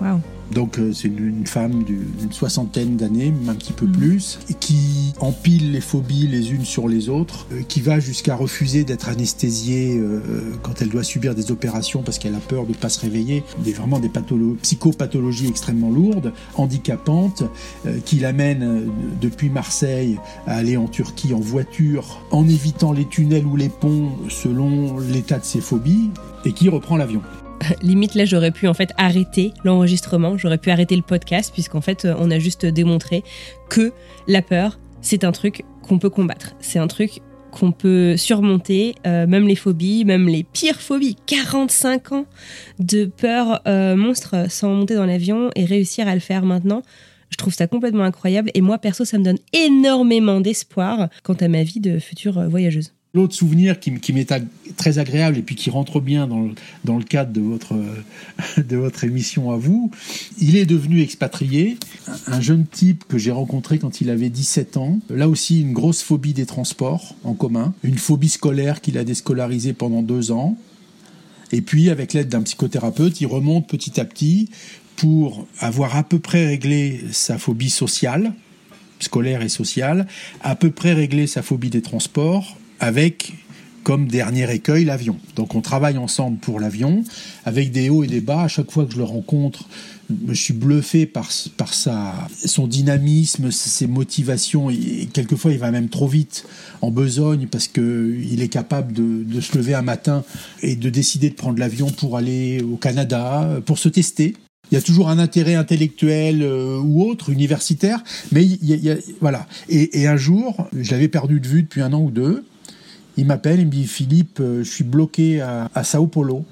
Wow. Donc euh, c'est une, femme d'une soixantaine d'années, même un petit peu plus, et qui empile les phobies les unes sur les autres, euh, qui va jusqu'à refuser d'être anesthésiée euh, quand elle doit subir des opérations parce qu'elle a peur de ne pas se réveiller, des, vraiment des patholo- psychopathologies extrêmement lourdes, handicapantes, qui l'amènent depuis Marseille à aller en Turquie en voiture, en évitant les tunnels ou les ponts selon l'état de ses phobies, et qui reprend l'avion. Limite, là, j'aurais pu en fait arrêter l'enregistrement, j'aurais pu arrêter le podcast, puisqu'en fait, euh, on a juste démontré que la peur, c'est un truc qu'on peut combattre. C'est un truc qu'on peut surmonter, euh, même les phobies, même les pires phobies. 45 ans de peur euh, monstre sans monter dans l'avion et réussir à le faire maintenant. Je trouve ça complètement incroyable et moi perso ça me donne énormément d'espoir quant à ma vie de future voyageuse. L'autre souvenir qui, m'est très agréable et puis qui rentre bien dans le, cadre de votre, euh, de votre émission à vous, il est devenu expatrié, un jeune type que j'ai rencontré quand il avait 17 ans, là aussi une grosse phobie des transports en commun, une phobie scolaire qu'il a déscolarisée pendant deux ans, et puis avec l'aide d'un psychothérapeute, il remonte petit à petit pour avoir à peu près réglé sa phobie sociale, scolaire et sociale, à peu près réglé sa phobie des transports avec comme dernier écueil l'avion. Donc on travaille ensemble pour l'avion avec des hauts et des bas. À chaque fois que je le rencontre, je suis bluffé par, par sa, son dynamisme, ses motivations. Et quelquefois, il va même trop vite en besogne parce que il est capable de, de se lever un matin et de décider de prendre l'avion pour aller au Canada, pour se tester. Il y a toujours un intérêt intellectuel euh, ou autre, universitaire, mais il y a, voilà. Et un jour, je l'avais perdu de vue depuis un an ou deux. Il m'appelle, il me dit Philippe, euh, je suis bloqué à, Sao Paulo.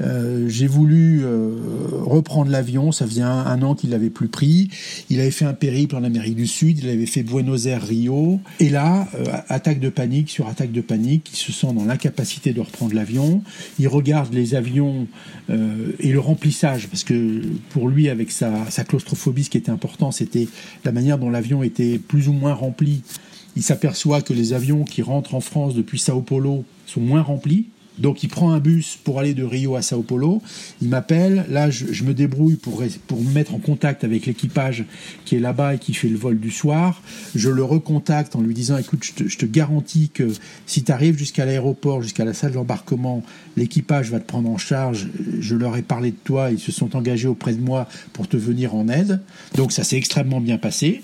Euh, j'ai voulu euh, reprendre l'avion, ça faisait un, an qu'il l'avait plus pris. Il avait fait un périple en Amérique du Sud, il avait fait Buenos Aires, Rio. Et là, attaque de panique sur attaque de panique, il se sent dans l'incapacité de reprendre l'avion. Il regarde les avions et le remplissage, parce que pour lui, avec sa, sa claustrophobie, ce qui était important, c'était la manière dont l'avion était plus ou moins rempli. Il s'aperçoit que les avions qui rentrent en France depuis Sao Paulo sont moins remplis. Donc il prend un bus pour aller de Rio à Sao Paulo. Il m'appelle. Là, je, me débrouille pour, pour me mettre en contact avec l'équipage qui est là-bas et qui fait le vol du soir. Je le recontacte en lui disant écoute, je te, je te garantis que si tu arrives jusqu'à l'aéroport, jusqu'à la salle d'embarquement, l'équipage va te prendre en charge. Je leur ai parlé de toi. Ils se sont engagés auprès de moi pour te venir en aide. Donc ça s'est extrêmement bien passé.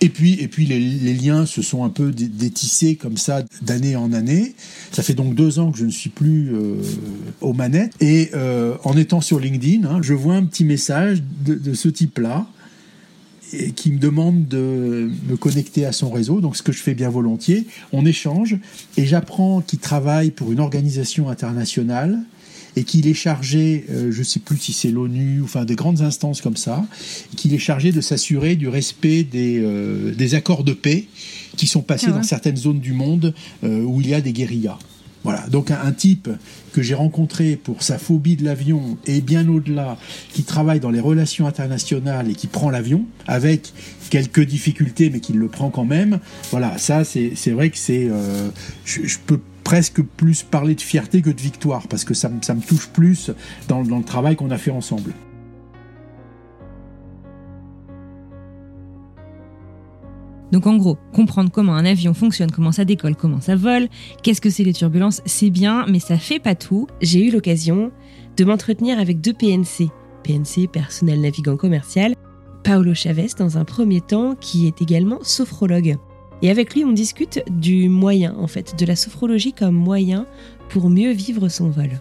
Et puis, et puis les, liens se sont un peu dé- détissés comme ça d'année en année. Ça fait donc deux ans que je ne suis plus euh, aux manettes. Et euh, en étant sur LinkedIn, hein, je vois un petit message de, ce type-là qui me demande de me connecter à son réseau, donc ce que je fais bien volontiers. On échange et j'apprends qu'il travaille pour une organisation internationale et qu'il est chargé, euh, je ne sais plus si c'est l'ONU, enfin des grandes instances comme ça, qu'il est chargé de s'assurer du respect des, euh, des accords de paix qui sont passés Ah ouais. dans certaines zones du monde euh, où il y a des guérillas. Voilà, donc un, un type que j'ai rencontré pour sa phobie de l'avion et bien au-delà, qui travaille dans les relations internationales et qui prend l'avion avec quelques difficultés, mais qui le prend quand même. Voilà, ça c'est vrai que c'est, je, je peux presque plus parler de fierté que de victoire parce que ça, me- touche plus dans, dans le travail qu'on a fait ensemble. Donc en gros, comprendre comment un avion fonctionne, comment ça décolle, comment ça vole, qu'est-ce que c'est les turbulences, c'est bien, mais ça fait pas tout. J'ai eu l'occasion de m'entretenir avec deux PNC. PNC, personnel navigant commercial. Paolo Chavez, dans un premier temps, qui est également sophrologue. Et avec lui, on discute du moyen, en fait, de la sophrologie comme moyen pour mieux vivre son vol.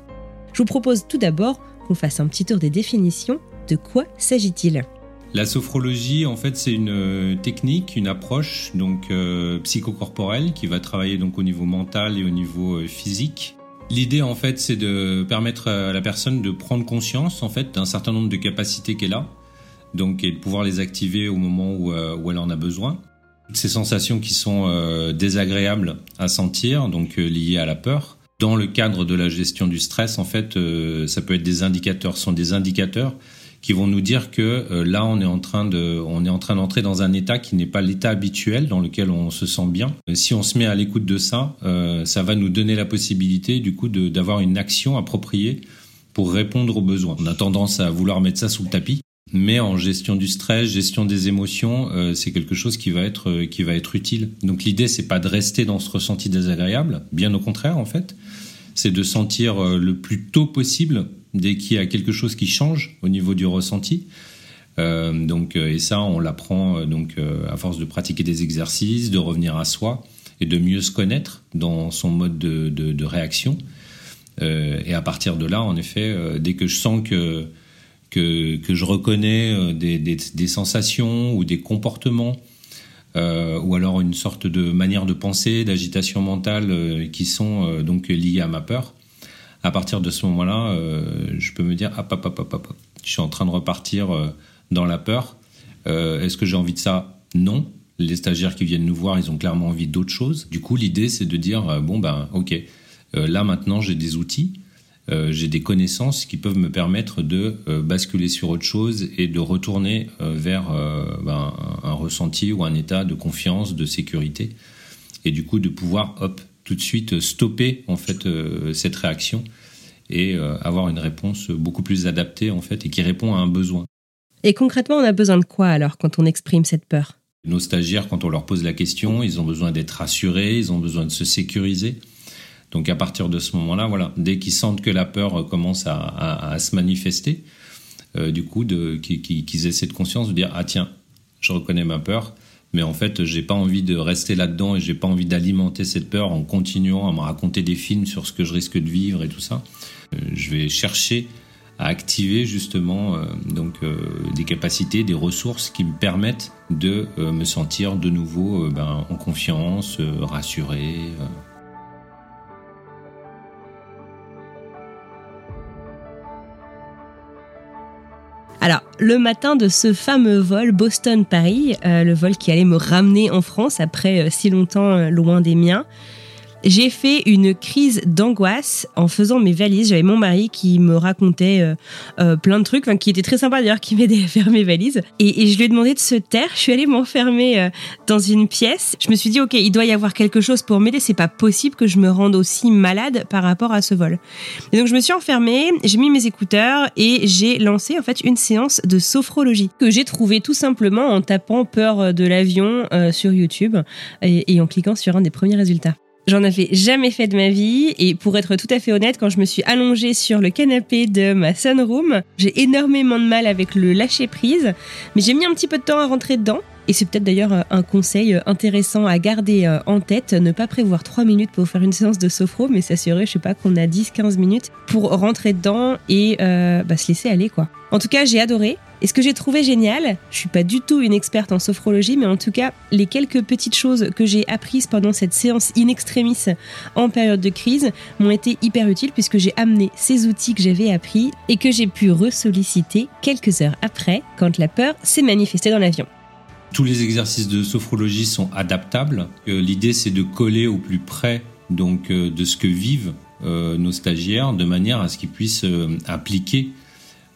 Je vous propose tout d'abord qu'on fasse un petit tour des définitions. De quoi s'agit-il? La sophrologie, en fait, c'est une euh, technique, une approche donc euh, psychocorporelle qui va travailler donc au niveau mental et au niveau euh, physique. L'idée, en fait, c'est de permettre à la personne de prendre conscience, en fait, d'un certain nombre de capacités qu'elle a, donc et de pouvoir les activer au moment où, où elle en a besoin. Toutes ces sensations qui sont euh, désagréables à sentir, donc euh, liées à la peur. Dans le cadre de la gestion du stress, en fait, euh, ça peut être des indicateurs, ce sont des indicateurs qui vont nous dire que euh, là on est en train de on est en train d'entrer dans un état qui n'est pas l'état habituel dans lequel on se sent bien. Euh, Si on se met à l'écoute de ça, ça va nous donner la possibilité du coup d'avoir une action appropriée pour répondre aux besoins. On a tendance à vouloir mettre ça sous le tapis Mais en gestion du stress, gestion des émotions, euh, c'est quelque chose qui va être euh, qui va être utile. Donc l'idée c'est pas de rester dans ce ressenti désagréable, bien au contraire en fait, c'est de sentir euh, le plus tôt possible dès qu'il y a quelque chose qui change au niveau du ressenti. donc et ça on l'apprend donc à force de pratiquer des exercices, de revenir à soi et de mieux se connaître dans son mode de, de, de réaction. et à partir de là, en effet, dès que je sens que que, je reconnais euh, des, sensations ou des comportements euh, ou alors une sorte de manière de penser, d'agitation mentale euh, qui sont donc liées à ma peur. À partir de ce moment-là, je peux me dire ah papa papa papa, je suis en train de repartir dans la peur. Est-ce que j'ai envie de ça? Non. Les stagiaires qui viennent nous voir, ils ont clairement envie d'autre chose. Du coup, l'idée c'est de dire bon ben ok, là maintenant j'ai des outils euh, j'ai des connaissances qui peuvent me permettre de euh, basculer sur autre chose et de retourner euh, vers ben, un, ressenti ou un état de confiance, de sécurité, et du coup de pouvoir hop tout de suite stopper en fait cette réaction et avoir une réponse beaucoup plus adaptée en fait et qui répond à un besoin. Et concrètement, on a besoin de quoi alors quand on exprime cette peur? Nos stagiaires, quand on leur pose la question, ils ont besoin d'être rassurés, ils ont besoin de se sécuriser. Donc à partir de ce moment-là, voilà, dès qu'ils sentent que la peur commence à, se manifester, euh, du coup, qu'ils aient cette conscience de dire ah tiens, je reconnais ma peur, mais en fait, j'ai pas envie de rester là-dedans et j'ai pas envie d'alimenter cette peur en continuant à me raconter des films sur ce que je risque de vivre et tout ça. Euh, je vais chercher à activer justement euh, donc des capacités, des ressources qui me permettent de me sentir de nouveau ben, en confiance, rassuré. Le matin de ce fameux vol Boston-Paris, euh, le vol qui allait me ramener en France après euh, si longtemps euh, loin des miens, j'ai fait une crise d'angoisse en faisant mes valises. J'avais mon mari qui me racontait euh, euh, plein de trucs, qui était très sympa d'ailleurs, qui m'aidait à faire mes valises. Et, je lui ai demandé de se taire. Je suis allée m'enfermer euh, dans une pièce. Je me suis dit, ok, il doit y avoir quelque chose pour m'aider. C'est pas possible que je me rende aussi malade par rapport à ce vol. Et donc je me suis enfermée, j'ai mis mes écouteurs et j'ai lancé en fait une séance de sophrologie que j'ai trouvée tout simplement en tapant peur de l'avion sur YouTube et en cliquant sur un des premiers résultats. J'en avais jamais fait de ma vie et pour être tout à fait honnête, quand je me suis allongée sur le canapé de ma sunroom, j'ai énormément de mal avec le lâcher prise, mais j'ai mis un petit peu de temps à rentrer dedans. Et c'est peut-être d'ailleurs euh, un conseil euh, intéressant à garder euh, en tête, ne pas prévoir 3 minutes pour faire une séance de sophro, mais s'assurer, je sais pas, qu'on a 10-15 minutes pour rentrer dedans et bah, se laisser aller quoi. En tout cas, j'ai adoré. Et ce que j'ai trouvé génial, je suis pas du tout une experte en sophrologie, mais en tout cas, les quelques petites choses que j'ai apprises pendant cette séance in extremis en période de crise m'ont été hyper utiles puisque j'ai amené ces outils que j'avais appris et que j'ai pu ressolliciter quelques heures après quand la peur s'est manifestée dans l'avion. Tous les exercices de sophrologie sont adaptables. Euh, l'idée, c'est de coller au plus près donc euh, de ce que vivent euh, nos stagiaires, de manière à ce qu'ils puissent appliquer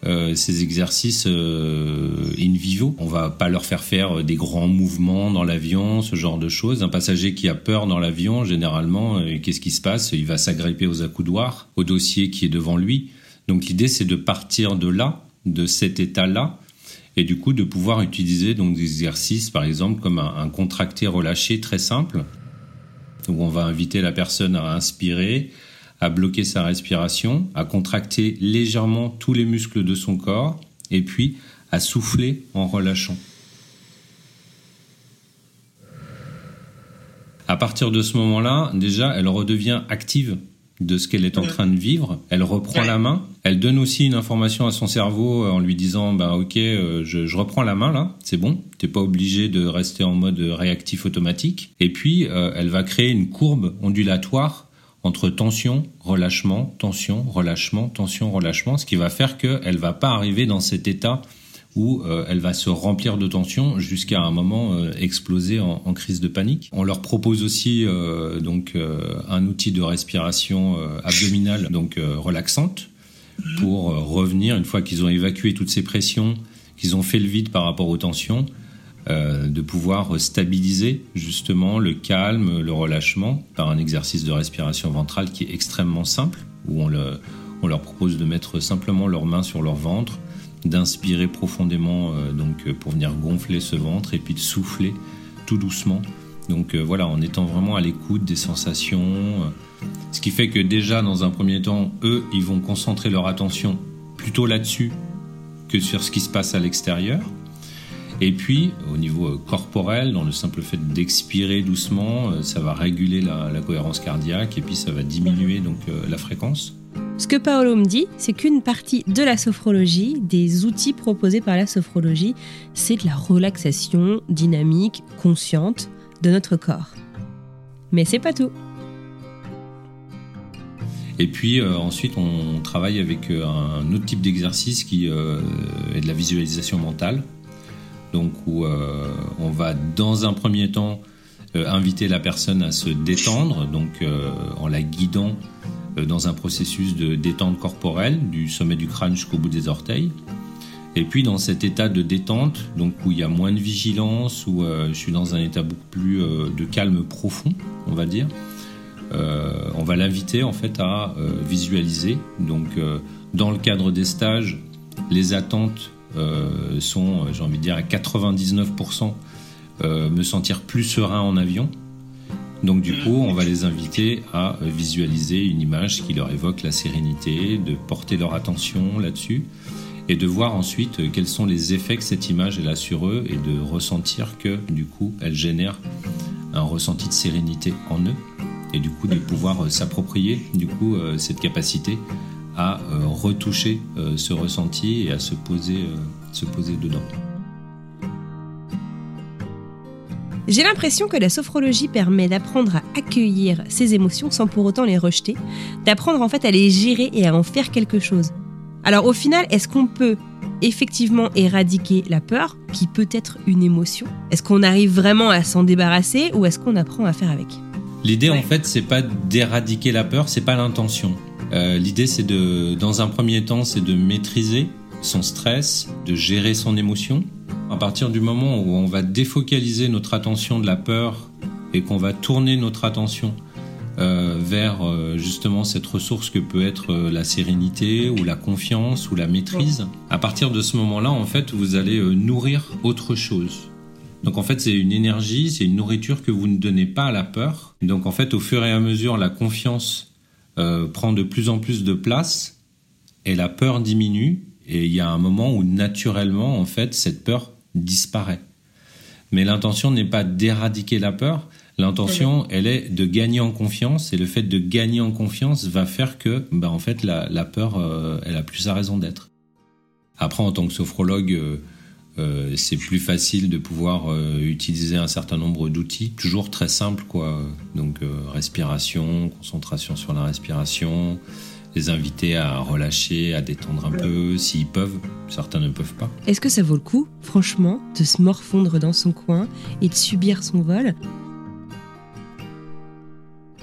ces exercices in vivo. On va pas leur faire faire des grands mouvements dans l'avion, ce genre de choses. Un passager qui a peur dans l'avion, généralement, qu'est-ce qui se passe? Il va s'agripper aux accoudoirs, au dossier qui est devant lui. Donc l'idée, c'est de partir de là, de cet état-là, et du coup de pouvoir utiliser donc des exercices, par exemple, comme un, un contracté relâché très simple, où on va inviter la personne à inspirer, à bloquer sa respiration, à contracter légèrement tous les muscles de son corps et puis à souffler en relâchant. À partir de ce moment-là, déjà, elle redevient active de ce qu'elle est en train de vivre. Elle reprend la main. Elle donne aussi une information à son cerveau en lui disant bah ok, euh, je, reprends la main là, c'est bon. T'es pas obligé de rester en mode réactif automatique. Et puis euh, elle va créer une courbe ondulatoire entre tension, relâchement, tension, relâchement, tension, relâchement, ce qui va faire qu'elle va pas arriver dans cet état où euh, elle va se remplir de tension jusqu'à un moment euh, exploser en, en, crise de panique. On leur propose aussi euh, donc un outil de respiration abdominale donc relaxante pour revenir une fois qu'ils ont évacué toutes ces pressions, qu'ils ont fait le vide par rapport aux tensions, euh, de pouvoir stabiliser justement le calme, le relâchement par un exercice de respiration ventrale qui est extrêmement simple, où on, on leur propose de mettre simplement leurs mains sur leur ventre d'inspirer profondément euh, donc euh, pour venir gonfler ce ventre et puis de souffler tout doucement. Donc euh, voilà, en étant vraiment à l'écoute des sensations. ce qui fait que déjà dans un premier temps, eux, ils vont concentrer leur attention plutôt là-dessus que sur ce qui se passe à l'extérieur. Et puis, au niveau corporel, dans le simple fait d'expirer doucement, ça va réguler la, la cohérence cardiaque et puis ça va diminuer donc la fréquence. Ce que Paolo me dit, c'est qu'une partie de la sophrologie, des outils proposés par la sophrologie, c'est de la relaxation dynamique, consciente de notre corps. Mais c'est pas tout. Et puis euh, ensuite, on travaille avec euh, un autre type d'exercice qui euh, est de la visualisation mentale. Donc on va dans un premier temps inviter la personne à se détendre, donc en la guidant dans un processus de détente corporelle du sommet du crâne jusqu'au bout des orteils. Et puis dans cet état de détente, donc où il y a moins de vigilance, où euh, je suis dans un état beaucoup plus euh, de calme profond, on va dire, euh, on va l'inviter en fait à euh, visualiser. Donc euh, dans le cadre des stages, les attentes euh, sont, euh, j'ai envie de dire, à 99% euh, me sentir plus serein en avion. Donc du coup, on va les inviter à euh, visualiser une image qui leur évoque la sérénité, de porter leur attention là-dessus et de voir ensuite euh, quels sont les effets que cette image a sur eux et de ressentir que du coup, elle génère un ressenti de sérénité en eux et du coup de pouvoir euh, s'approprier du coup cette capacité à retoucher ce ressenti et à se poser dedans. J'ai l'impression que la sophrologie permet d'apprendre à accueillir ses émotions sans pour autant les rejeter, d'apprendre en fait à les gérer et à en faire quelque chose. Alors au final, est-ce qu'on peut effectivement éradiquer la peur, qui peut être une émotion? Est-ce qu'on arrive vraiment à s'en débarrasser ou est-ce qu'on apprend à faire avec? L'idée en fait, c'est pas d'éradiquer la peur, c'est pas l'intention. Euh, L'idée, c'est de, dans un premier temps, c'est de maîtriser son stress, de gérer son émotion. À partir du moment où on va défocaliser notre attention de la peur et qu'on va tourner notre attention euh, vers euh, justement cette ressource que peut être euh, la sérénité ou la confiance ou la maîtrise, à partir de ce moment-là, en fait, vous allez nourrir autre chose. Donc en fait, c'est une énergie, c'est une nourriture que vous ne donnez pas à la peur. Donc en fait, au fur et à mesure, la confiance prend de plus en plus de place et la peur diminue. Et il y a un moment où naturellement, en fait, cette peur disparaît. Mais l'intention n'est pas d'éradiquer la peur. L'intention, elle est de gagner en confiance. Et le fait de gagner en confiance va faire que, bah, en fait, la, la peur, euh, elle a plus sa raison d'être. Après, en tant que sophrologue, euh, euh, c'est plus facile de pouvoir euh, utiliser un certain nombre d'outils, toujours très simples, quoi. Donc, respiration, concentration sur la respiration, les inviter à relâcher, à détendre un peu, s'ils peuvent. Certains ne peuvent pas. Est-ce que ça vaut le coup, franchement, de se morfondre dans son coin et de subir son vol?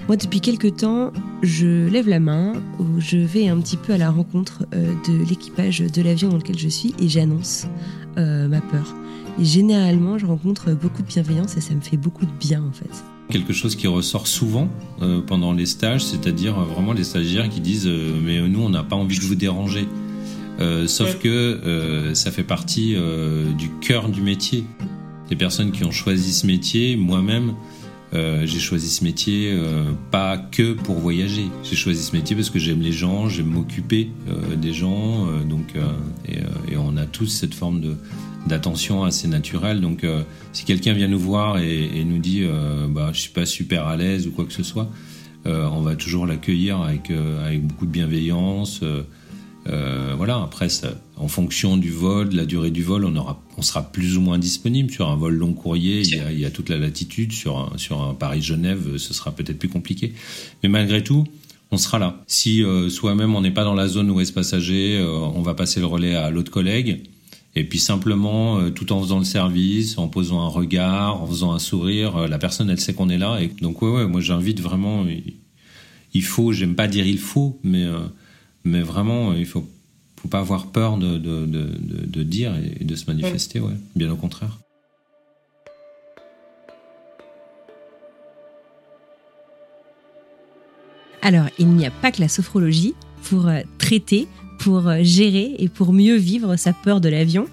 Moi, depuis quelques temps, je lève la main ou je vais un petit peu à la rencontre euh, de l'équipage de l'avion dans lequel je suis et j'annonce euh, ma peur. Et généralement, je rencontre beaucoup de bienveillance et ça me fait beaucoup de bien en fait. Quelque chose qui ressort souvent euh, pendant les stages, c'est-à-dire euh, vraiment les stagiaires qui disent euh, mais nous on n'a pas envie de vous déranger. Sauf que ça fait partie du cœur du métier. Les personnes qui ont choisi ce métier, moi-même, euh, j'ai choisi ce métier euh, pas que pour voyager. J'ai choisi ce métier parce que j'aime les gens, j'aime m'occuper euh, des gens, donc et, et on a tous cette forme de d'attention assez naturelle. Donc, euh, si quelqu'un vient nous voir et, nous dit, euh, bah, je suis pas super à l'aise ou quoi que ce soit, euh, on va toujours l'accueillir avec euh, beaucoup de bienveillance. voilà. Après, en fonction du vol, de la durée du vol, on sera plus ou moins disponible. Sur un vol long courrier, il y a, toute la latitude. Sur un, Paris-Genève, ce sera peut-être plus compliqué. Mais malgré tout, on sera là. Si soi-même on n'est pas dans la zone où est ce passager, on va passer le relais à l'autre collègue. Et puis simplement, euh, tout en faisant le service, en posant un regard, en faisant un sourire, euh, la personne elle sait qu'on est là. Et donc ouais, ouais moi j'invite vraiment. Il, faut, j'aime pas dire il faut, mais euh, mais vraiment il faut faut pas avoir peur de de, de, de, dire et de se manifester. Ouais, bien au contraire. Alors, il n'y a pas que la sophrologie pour traiter, pour gérer et pour mieux vivre sa peur de l'avion.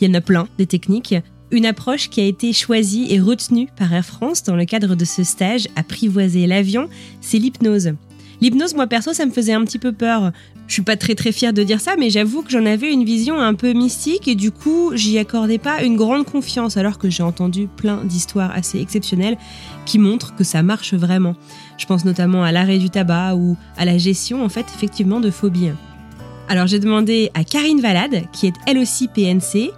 Il y en a plein des techniques. Une approche qui a été choisie et retenue par Air France dans le cadre de ce stage apprivoiser l'avion, c'est l'hypnose. L'hypnose, moi perso, ça me faisait un petit peu peur. Je suis pas très très fière de dire ça, mais j'avoue que j'en avais une vision un peu mystique et du coup, j'y accordais pas une grande confiance, alors que j'ai entendu plein d'histoires assez exceptionnelles qui montrent que ça marche vraiment. Je pense notamment à l'arrêt du tabac ou à la gestion, en fait, effectivement, de phobies. Alors j'ai demandé à Karine Valade, qui est elle aussi PNC,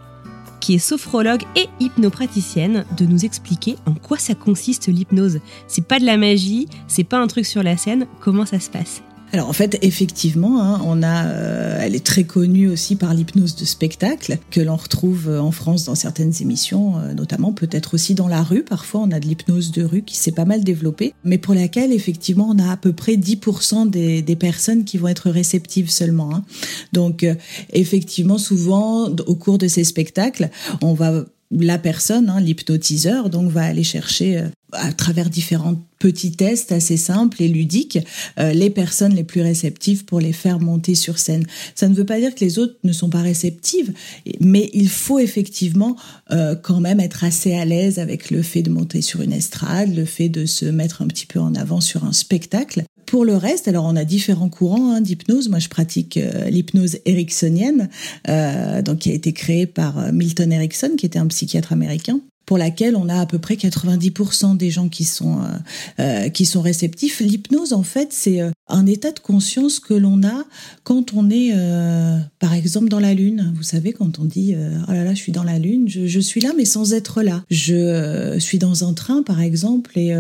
qui est sophrologue et hypnopraticienne, de nous expliquer en quoi ça consiste l'hypnose. C'est pas de la magie, c'est pas un truc sur la scène, comment ça se passe? Alors en fait, effectivement, hein, on a, euh, elle est très connue aussi par l'hypnose de spectacle que l'on retrouve euh, en France dans certaines émissions, euh, notamment peut-être aussi dans la rue. Parfois, on a de l'hypnose de rue qui s'est pas mal développée, mais pour laquelle effectivement, on a à peu près 10% des, des, personnes qui vont être réceptives seulement. Hein. Donc effectivement, souvent au cours de ces spectacles, on va la personne, hein, l'hypnotiseur, donc va aller chercher à travers différents petits tests assez simples et ludiques, euh, les personnes les plus réceptives pour les faire monter sur scène. Ça ne veut pas dire que les autres ne sont pas réceptives, mais il faut effectivement euh, quand même être assez à l'aise avec le fait de monter sur une estrade, le fait de se mettre un petit peu en avant sur un spectacle. Pour le reste, alors on a différents courants hein, d'hypnose. Moi, je pratique euh, l'hypnose ericksonienne, donc qui a été créée par Milton Erickson, qui était un psychiatre américain pour laquelle on a à peu près 90% des gens qui sont euh, euh, qui sont réceptifs. L'hypnose, en fait, c'est euh, un état de conscience que l'on a quand on est, par exemple, dans la lune. Vous savez, quand on dit oh là là, je suis dans la lune, je, je suis là, mais sans être là. Je suis dans un train, par exemple, et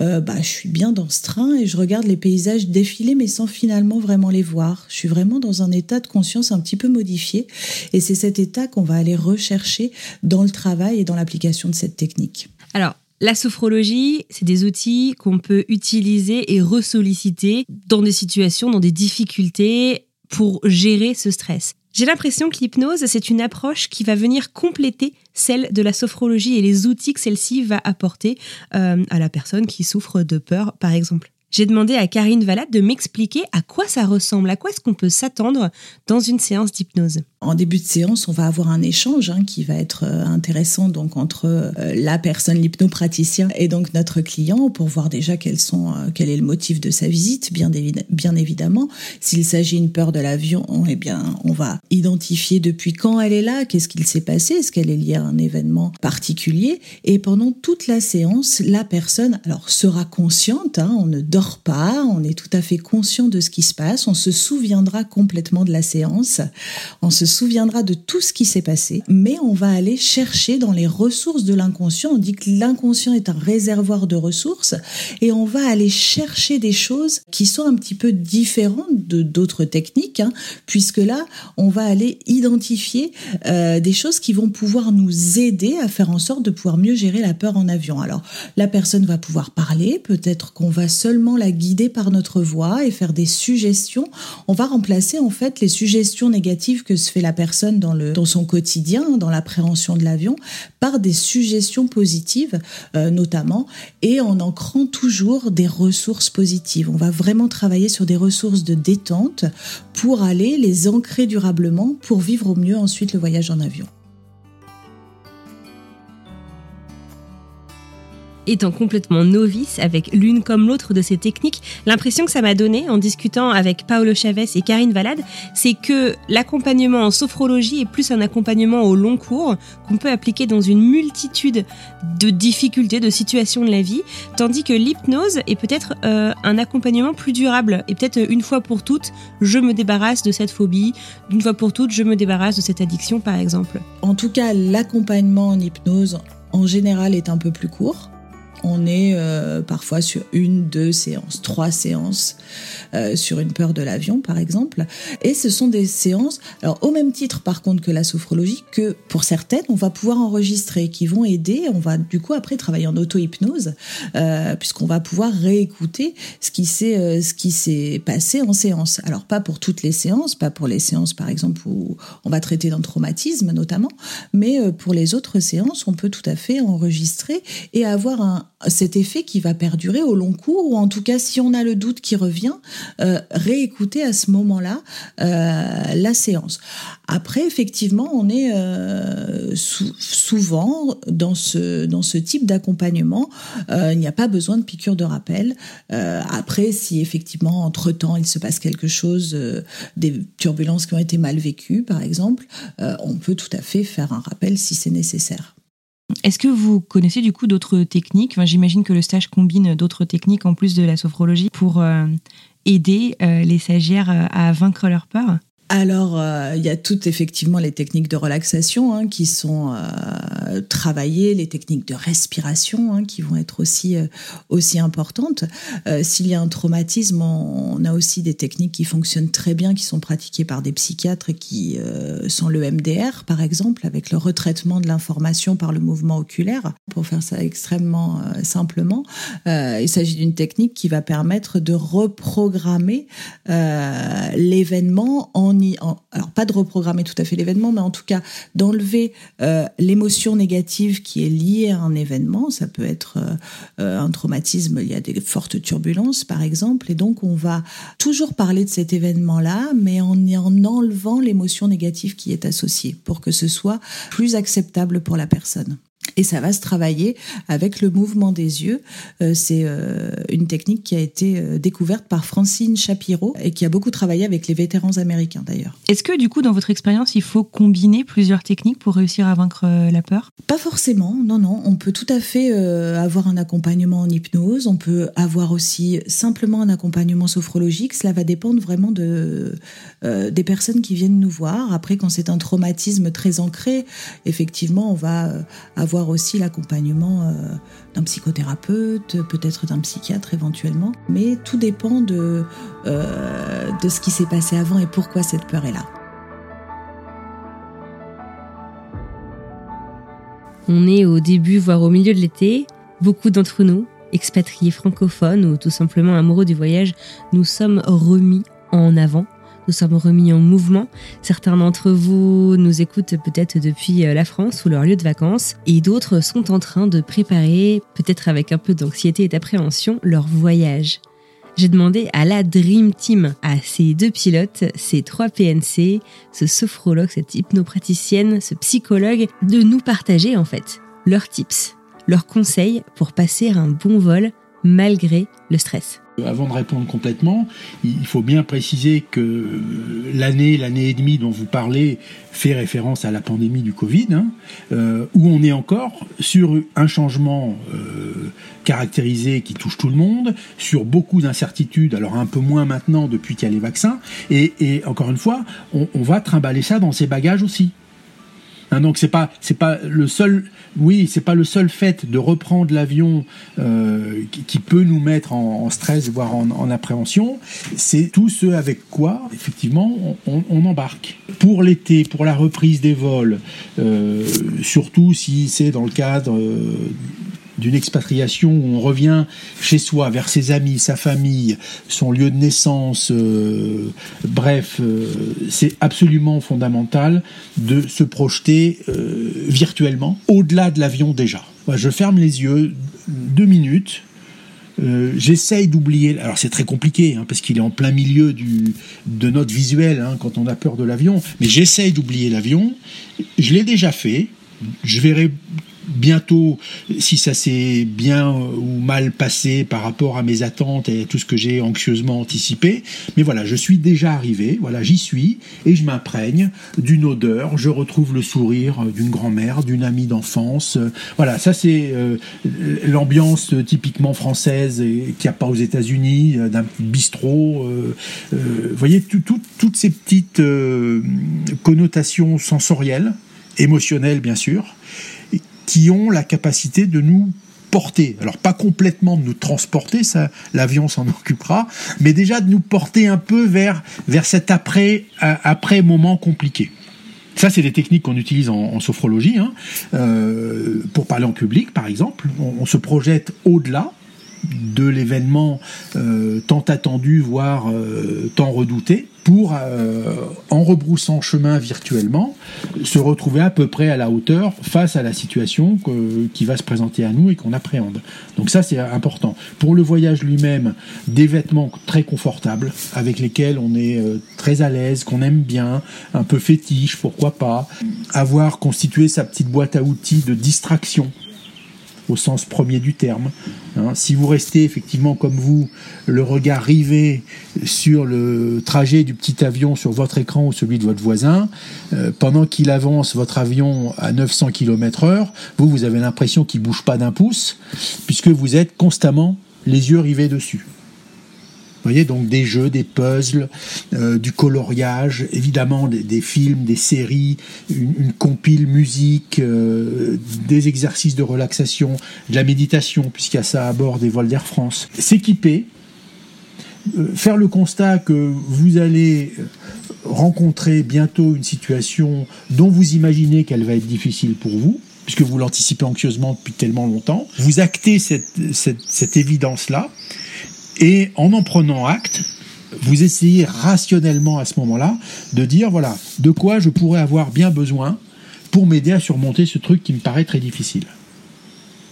bah je suis bien dans ce train et je regarde les paysages défiler, mais sans finalement vraiment les voir. Je suis vraiment dans un état de conscience un petit peu modifié, et c'est cet état qu'on va aller rechercher dans le travail et dans l'application de cette technique. Alors, la sophrologie, c'est des outils qu'on peut utiliser et ressolliciter dans des situations, dans des difficultés pour gérer ce stress. J'ai l'impression que l'hypnose, c'est une approche qui va venir compléter celle de la sophrologie et les outils que celle-ci va apporter euh, à la personne qui souffre de peur, par exemple. J'ai demandé à Karine Valade de m'expliquer à quoi ça ressemble, à quoi est-ce qu'on peut s'attendre dans une séance d'hypnose. En début de séance, on va avoir un échange hein, qui va être euh, intéressant donc entre euh, la personne, l'hypnopraticien et donc notre client pour voir déjà euh, quel est le motif de sa visite, bien, bien évidemment. S'il s'agit d'une peur de l'avion, eh bien, on va identifier depuis quand elle est là, qu'est-ce qu'il s'est passé, est-ce qu'elle est liée à un événement particulier. Et pendant toute la séance, la personne, alors, sera consciente, hein, on ne dort pas, on est tout à fait conscient de ce qui se passe, on se souviendra complètement de la séance, on se souviendra de tout ce qui s'est passé, mais on va aller chercher dans les ressources de l'inconscient. On dit que l'inconscient est un réservoir de ressources et on va aller chercher des choses qui sont un petit peu différentes de d'autres techniques, hein, puisque là, on va aller identifier euh, des choses qui vont pouvoir nous aider à faire en sorte de pouvoir mieux gérer la peur en avion. Alors, la personne va pouvoir parler, peut-être qu'on va seulement la guider par notre voix et faire des suggestions. On va remplacer en fait les suggestions négatives que se fait la personne dans, son quotidien, dans l'appréhension de l'avion, par des suggestions positives euh, notamment, et en ancrant toujours des ressources positives. On va vraiment travailler sur des ressources de détente pour aller les ancrer durablement pour vivre au mieux ensuite le voyage en avion. Étant complètement novice avec l'une comme l'autre de ces techniques, l'impression que ça m'a donné en discutant avec Paolo Chavez et Karine Valade, c'est que l'accompagnement en sophrologie est plus un accompagnement au long cours qu'on peut appliquer dans une multitude de difficultés, de situations de la vie, tandis que l'hypnose est peut-être euh, un accompagnement plus durable. Et peut-être une fois pour toutes, je me débarrasse de cette phobie, d'une fois pour toutes, je me débarrasse de cette addiction par exemple. En tout cas, l'accompagnement en hypnose en général est un peu plus court on est euh, parfois sur une, deux séances, trois séances euh, sur une peur de l'avion, par exemple. Et ce sont des séances, alors au même titre par contre que la sophrologie, que pour certaines, on va pouvoir enregistrer, qui vont aider. On va du coup après travailler en auto-hypnose, euh, puisqu'on va pouvoir réécouter ce qui s'est ce qui s'est passé en séance. Alors pas pour toutes les séances, pas pour les séances par exemple où on va traiter d'un traumatisme notamment, mais pour les autres séances, on peut tout à fait enregistrer et avoir un, cet effet qui va perdurer au long cours, ou en tout cas, si on a le doute qui revient, euh, réécouter à ce moment-là euh, la séance. Après, effectivement, on est euh, souvent dans ce, dans ce type d'accompagnement. Il n'y a pas besoin de piqûre de rappel. Après, si effectivement, entre-temps, il se passe quelque chose, des turbulences qui ont été mal vécues, par exemple, on peut tout à fait faire un rappel si c'est nécessaire. Est-ce que vous connaissez du coup d'autres techniques? J'imagine que le stage combine d'autres techniques en plus de la sophrologie pour aider les stagiaires à vaincre leur peur alors, euh, il y a toutes effectivement les techniques de relaxation hein, qui sont euh, travaillées, les techniques de respiration hein, qui vont être aussi euh, aussi importantes. S'il y a un traumatisme, on, a aussi des techniques qui fonctionnent très bien, qui sont pratiquées par des psychiatres qui sont le MDR, par exemple, avec le retraitement de l'information par le mouvement oculaire. Pour faire ça extrêmement simplement, il s'agit d'une technique qui va permettre de reprogrammer l'événement en alors pas de reprogrammer tout à fait l'événement, mais en tout cas d'enlever euh, l'émotion négative qui est liée à un événement. Ça peut être euh, euh, un traumatisme, il y a des fortes turbulences par exemple, et donc on va toujours parler de cet événement-là, mais en, en enlevant l'émotion négative qui est associée pour que ce soit plus acceptable pour la personne. Et ça va se travailler avec le mouvement des yeux. Euh, c'est euh, une technique qui a été euh, découverte par Francine Shapiro et qui a beaucoup travaillé avec les vétérans américains d'ailleurs. Est-ce que du coup, dans votre expérience, il faut combiner plusieurs techniques pour réussir à vaincre la peur? Pas forcément, non, non. On peut tout à fait avoir un accompagnement en hypnose. On peut avoir aussi simplement un accompagnement sophrologique. Cela va dépendre vraiment de, des personnes qui viennent nous voir. Après, quand c'est un traumatisme très ancré, effectivement, on va avoir aussi l'accompagnement euh, d'un psychothérapeute, peut-être d'un psychiatre éventuellement. Mais tout dépend de, euh, de ce qui s'est passé avant et pourquoi cette peur est là. On est au début, voire au milieu de l'été. Beaucoup d'entre nous, expatriés francophones ou tout simplement amoureux du voyage, nous sommes remis en avant nous sommes remis en mouvement. Certains d'entre vous nous écoutent peut-être depuis euh, la France ou leur lieu de vacances et d'autres sont en train de préparer, peut-être avec un peu d'anxiété et d'appréhension, leur voyage. J'ai demandé à la Dream Team, à ces deux pilotes, ces trois PNC, ce sophrologue, cette hypnopraticienne, ce psychologue, de nous partager en fait leurs tips, leurs conseils pour passer un bon vol malgré le stress. Avant de répondre complètement, il faut bien préciser que l'année, l'année et demie dont vous parlez fait référence à la pandémie du Covid, hein, euh, où on est encore sur un changement euh, caractérisé qui touche tout le monde, sur beaucoup d'incertitudes, alors un peu moins maintenant depuis qu'il y a les vaccins, et, encore une fois, on, on va trimballer ça dans ses bagages aussi. Hein, donc c'est pas c'est pas le seul oui c'est pas le seul fait de reprendre l'avion euh, qui, peut nous mettre en, stress voire en, appréhension. C'est tout ce avec quoi effectivement on, embarque. Pour l'été pour la reprise des vols euh, surtout si c'est dans le cadre euh, d'une expatriation où on revient chez soi, vers ses amis, sa famille, son lieu de naissance, euh, bref, euh, c'est absolument fondamental de se projeter euh, virtuellement, au-delà de l'avion déjà. je ferme les yeux deux minutes. J'essaye d'oublier. Alors c'est très compliqué hein, parce qu'il est en plein milieu de notre visuel hein, quand on a peur de l'avion. Mais j'essaye d'oublier l'avion. Je l'ai déjà fait. Je verrai bientôt si ça s'est bien ou mal passé par rapport à mes attentes et à tout ce que j'ai anxieusement anticipé. Mais voilà, je suis déjà arrivé, voilà, j'y suis et je m'imprègne d'une odeur, je retrouve le sourire d'une grand-mère, d'une amie d'enfance. Voilà, ça c'est euh, l'ambiance typiquement française et qu'il n'y a pas aux États-Unis, euh, d'un bistrot. Euh, vous voyez, toutes ces petites connotations sensorielles, émotionnelles bien sûr, qui ont la capacité de nous porter. Alors pas complètement de nous transporter, ça l'avion s'en occupera, mais déjà de nous porter un peu vers vers cet après après moment compliqué. Ça, c'est des techniques qu'on utilise en, sophrologie, hein. euh, pour parler en public, par exemple. On, se projette au-delà, de l'événement euh, tant attendu, voire euh, tant redouté, pour, euh, en rebroussant chemin virtuellement, se retrouver à peu près à la hauteur face à la situation qui va se présenter à nous et qu'on appréhende. Donc ça, c'est important. Pour le voyage lui-même, des vêtements très confortables, avec lesquels on est très à l'aise, qu'on aime bien, un peu fétiche, pourquoi pas. Avoir constitué sa petite boîte à outils de distraction au sens premier du terme. Hein. si vous restez effectivement comme vous, le regard rivé sur le trajet du petit avion sur votre écran ou celui de votre voisin, euh, pendant qu'il avance votre avion à 900 km/h, vous, vous avez l'impression qu'il bouge pas d'un pouce, puisque vous êtes constamment les yeux rivés dessus voyez, donc des jeux, des puzzles, euh, du coloriage, évidemment des, films, des séries, une, compile musique, euh, des exercices de relaxation, de la méditation, puisqu'il y a ça à bord des vols d'Air France. S'équiper, euh, faire le constat que vous allez rencontrer bientôt une situation dont vous imaginez qu'elle va être difficile pour vous, puisque vous l'anticipez anxieusement depuis tellement longtemps, vous actez cette, cette, cette évidence-là, et en en prenant acte, vous essayez rationnellement à ce moment-là de dire, voilà, de quoi je pourrais avoir bien besoin pour m'aider à surmonter ce truc qui me paraît très difficile.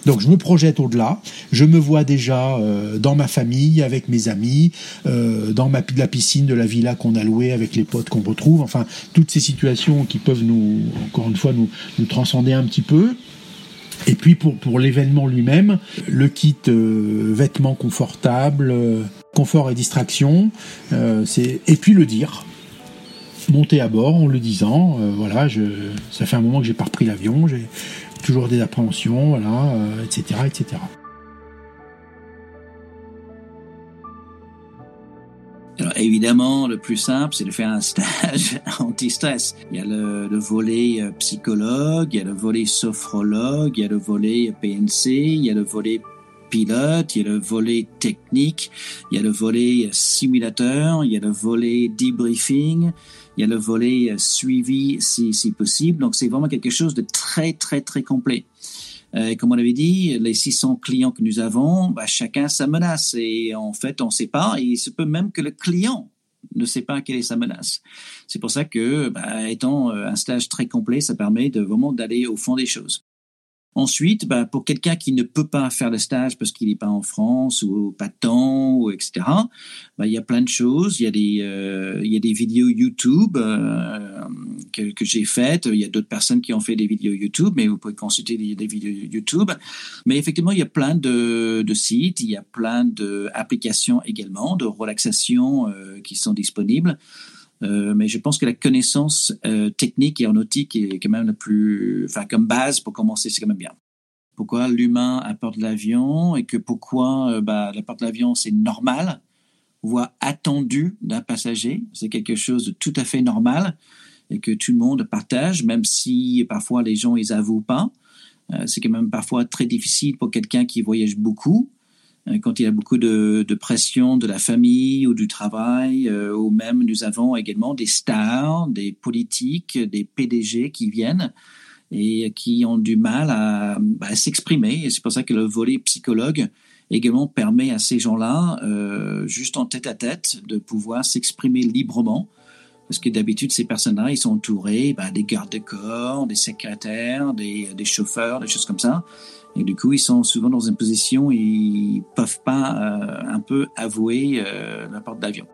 Donc je me projette au-delà, je me vois déjà euh, dans ma famille, avec mes amis, euh, dans la piscine de la villa qu'on a louée avec les potes qu'on retrouve, enfin toutes ces situations qui peuvent nous, encore une fois, nous transcender un petit peu. Et puis pour, pour l'événement lui-même, le kit euh, vêtements confortables, euh, confort et distraction, euh, et puis le dire. Monter à bord en le disant, voilà, je, ça fait un moment que j'ai pas repris l'avion, j'ai toujours des appréhensions, voilà, etc., etc. Alors évidemment, le plus simple, c'est de faire un stage anti-stress. Il y a le, le, volet euh, psychologue, il y a le volet sophrologue, il y a le volet PNC, il y a le volet pilote, il y a le volet technique, il y a le volet simulateur, il y a le volet debriefing, il y a le volet suivi si, si possible. Donc c'est vraiment quelque chose de très très très complet. Euh, comme on avait dit, les 600 clients que nous avons, bah, chacun sa menace. Et en fait, on ne sait pas. Et il se peut même que le client ne sait pas quelle est sa menace. C'est pour ça que, bah, étant euh, un stage très complet, ça permet de vraiment d'aller au fond des choses. Ensuite, bah, pour quelqu'un qui ne peut pas faire le stage parce qu'il n'est pas en France ou pas de temps ou etc. Bah, il y a plein de choses. Il y a des euh, y a des vidéos YouTube euh, que, que j'ai faites. Il y a d'autres personnes qui ont fait des vidéos YouTube, mais vous pouvez consulter des, des vidéos YouTube. Mais effectivement, il y a plein de, de sites, il y a plein d'applications également de relaxation euh, qui sont disponibles. Euh, mais je pense que la connaissance euh, technique et aéronautique est quand même la plus, enfin comme base pour commencer, c'est quand même bien. Pourquoi l'humain apporte l'avion et que pourquoi euh, bah, l'apporte l'avion c'est normal, voire attendu d'un passager, c'est quelque chose de tout à fait normal et que tout le monde partage, même si parfois les gens ils avouent pas. c'est quand même parfois très difficile pour quelqu'un qui voyage beaucoup euh, quand il y a beaucoup de, pression de la famille ou du travail, euh, ou même nous avons également des stars, des politiques, des PDG qui viennent et qui ont du mal à, à s'exprimer. Et c'est pour ça que le volet psychologue également permet à ces gens-là, euh, juste en tête à tête, de pouvoir s'exprimer librement. Parce que d'habitude, ces personnes-là, ils sont entourés bah, des gardes de corps, des secrétaires, des, des chauffeurs, des choses comme ça. Et du coup, ils sont souvent dans une position où ils peuvent pas euh, un peu avouer euh, la porte d'avion.